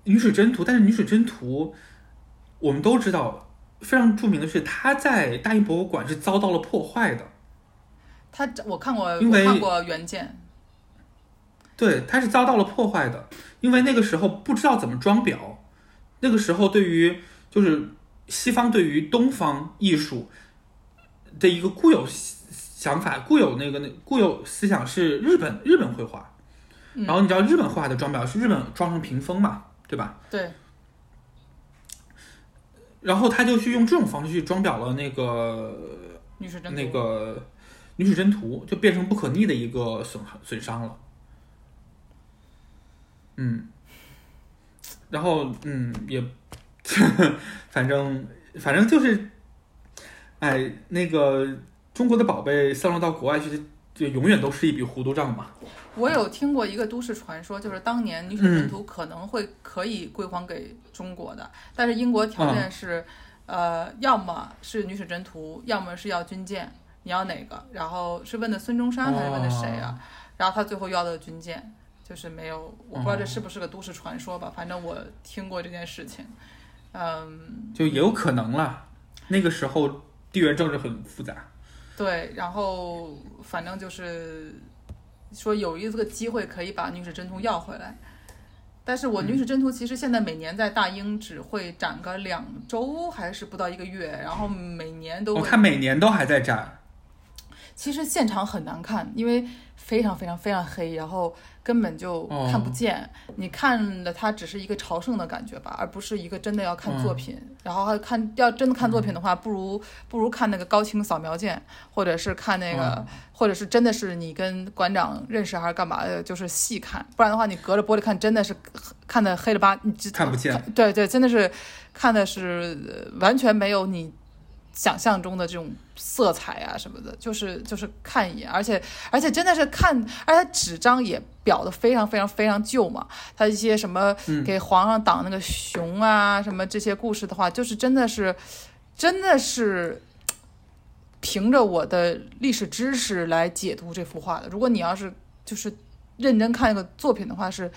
女水真图，但是女水真图我们都知道。非常著名的是，他在大英博物馆是遭到了破坏的。他我看过，因为看过原件。对，它是遭到了破坏的，因为那个时候不知道怎么装裱。那个时候，对于就是西方对于东方艺术的一个固有想法、固有那个那固有思想是日本日本绘画。然后你知道日本绘画的装裱是日本装成屏风嘛，对吧？对。然后他就去用这种方式去装裱了那个女水真那个女史箴图，就变成不可逆的一个损损伤了。嗯，然后嗯也，反正反正就是，哎，那个中国的宝贝散落到国外去，就永远都是一笔糊涂账嘛。我有听过一个都市传说，就是当年女史箴图可能会可以归还给中国的，但是英国条件是，呃，要么是女史箴图，要么是要军舰，你要哪个？然后是问的孙中山还是问的谁啊？然后他最后要的军舰，就是没有，我不知道这是不是个都市传说吧，反正我听过这件事情，嗯，就也有可能了，那个时候地缘政治很复杂，对，然后反正就是。说有一个机会可以把女史箴图要回来，但是我女史箴图其实现在每年在大英只会展个两周，还是不到一个月，然后每年都我看每年都还在展，其实现场很难看，因为非常非常非常黑，然后。根本就看不见，你看的它只是一个朝圣的感觉吧，而不是一个真的要看作品。然后看要真的看作品的话，不如不如看那个高清扫描件，或者是看那个，或者是真的是你跟馆长认识还是干嘛的，就是细看。不然的话，你隔着玻璃看，真的是看的黑了吧？你看不见。对对，真的是看的是完全没有你。想象中的这种色彩啊什么的，就是就是看一眼，而且而且真的是看，而且纸张也裱的非常非常非常旧嘛。他一些什么给皇上挡那个熊啊什么这些故事的话，就是真的是真的是凭着我的历史知识来解读这幅画的。如果你要是就是认真看一个作品的话，是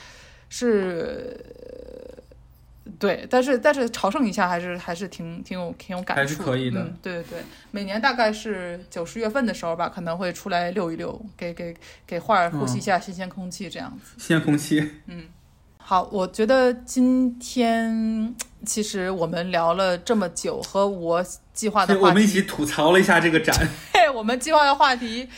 是。对，但是但是朝圣一下还是还是挺挺有挺有感触，还是可以的。嗯，对对对，每年大概是九十月份的时候吧，可能会出来溜一溜，给给给画儿呼吸一下新鲜空气，这样子。新鲜空气。嗯，好，我觉得今天其实我们聊了这么久，和我计划的，我们一起吐槽了一下这个展。对，我们计划的话题。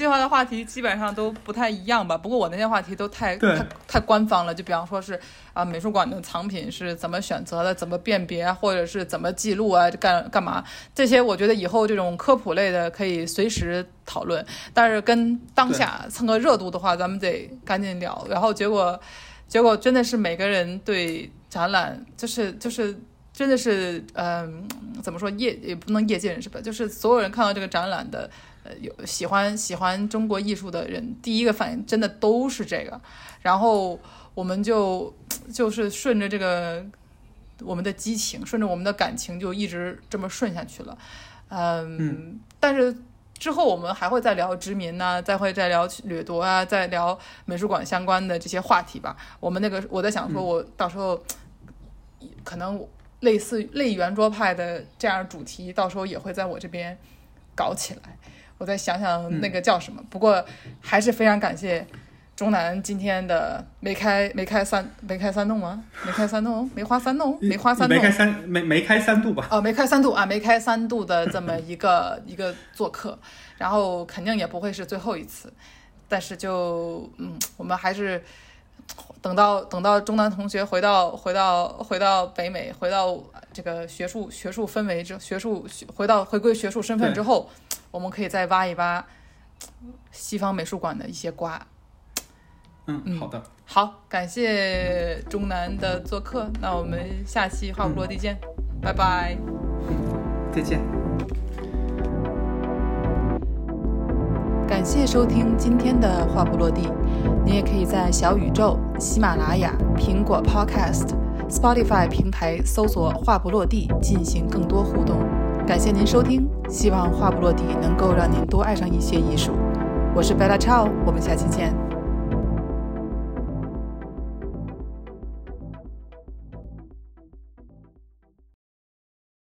计划的话题基本上都不太一样吧，不过我那些话题都太太太官方了，就比方说是啊，美术馆的藏品是怎么选择的，怎么辨别，或者是怎么记录啊，干干嘛？这些我觉得以后这种科普类的可以随时讨论，但是跟当下蹭个热度的话，咱们得赶紧聊。然后结果结果真的是每个人对展览就是就是真的是嗯，怎么说业也不能业界人士吧，就是所有人看到这个展览的。呃，有喜欢喜欢中国艺术的人，第一个反应真的都是这个，然后我们就就是顺着这个我们的激情，顺着我们的感情，就一直这么顺下去了。嗯，但是之后我们还会再聊殖民呢，再会再聊掠夺啊，再聊美术馆相关的这些话题吧。我们那个我在想说，我到时候可能类似类圆桌派的这样主题，到时候也会在我这边。搞起来。我再想想那个叫什么。不过还是非常感谢钟南今天的梅开梅开三梅开三弄吗？梅开三弄，梅花三弄，梅花三弄，梅开三梅梅开三度吧。哦，梅开三度啊，梅开三度的这么一个一个做客，然后肯定也不会是最后一次。但是就嗯，我们还是等到等到中南同学回到回到回到北美，回到这个学术学术氛围之学术回到回归学术身份之后，我们可以再挖一挖西方美术馆的一些瓜。嗯，好的，好，感谢中南的做客，那我们下期画不落地见，拜拜，再见。感谢收听今天的画不落地。你也可以在小宇宙、喜马拉雅、苹果 Podcast、Spotify 平台搜索“画不落地”进行更多互动。感谢您收听，希望话不落地能够让您多爱上一些艺术。我是 Bella Chow，我们下期见。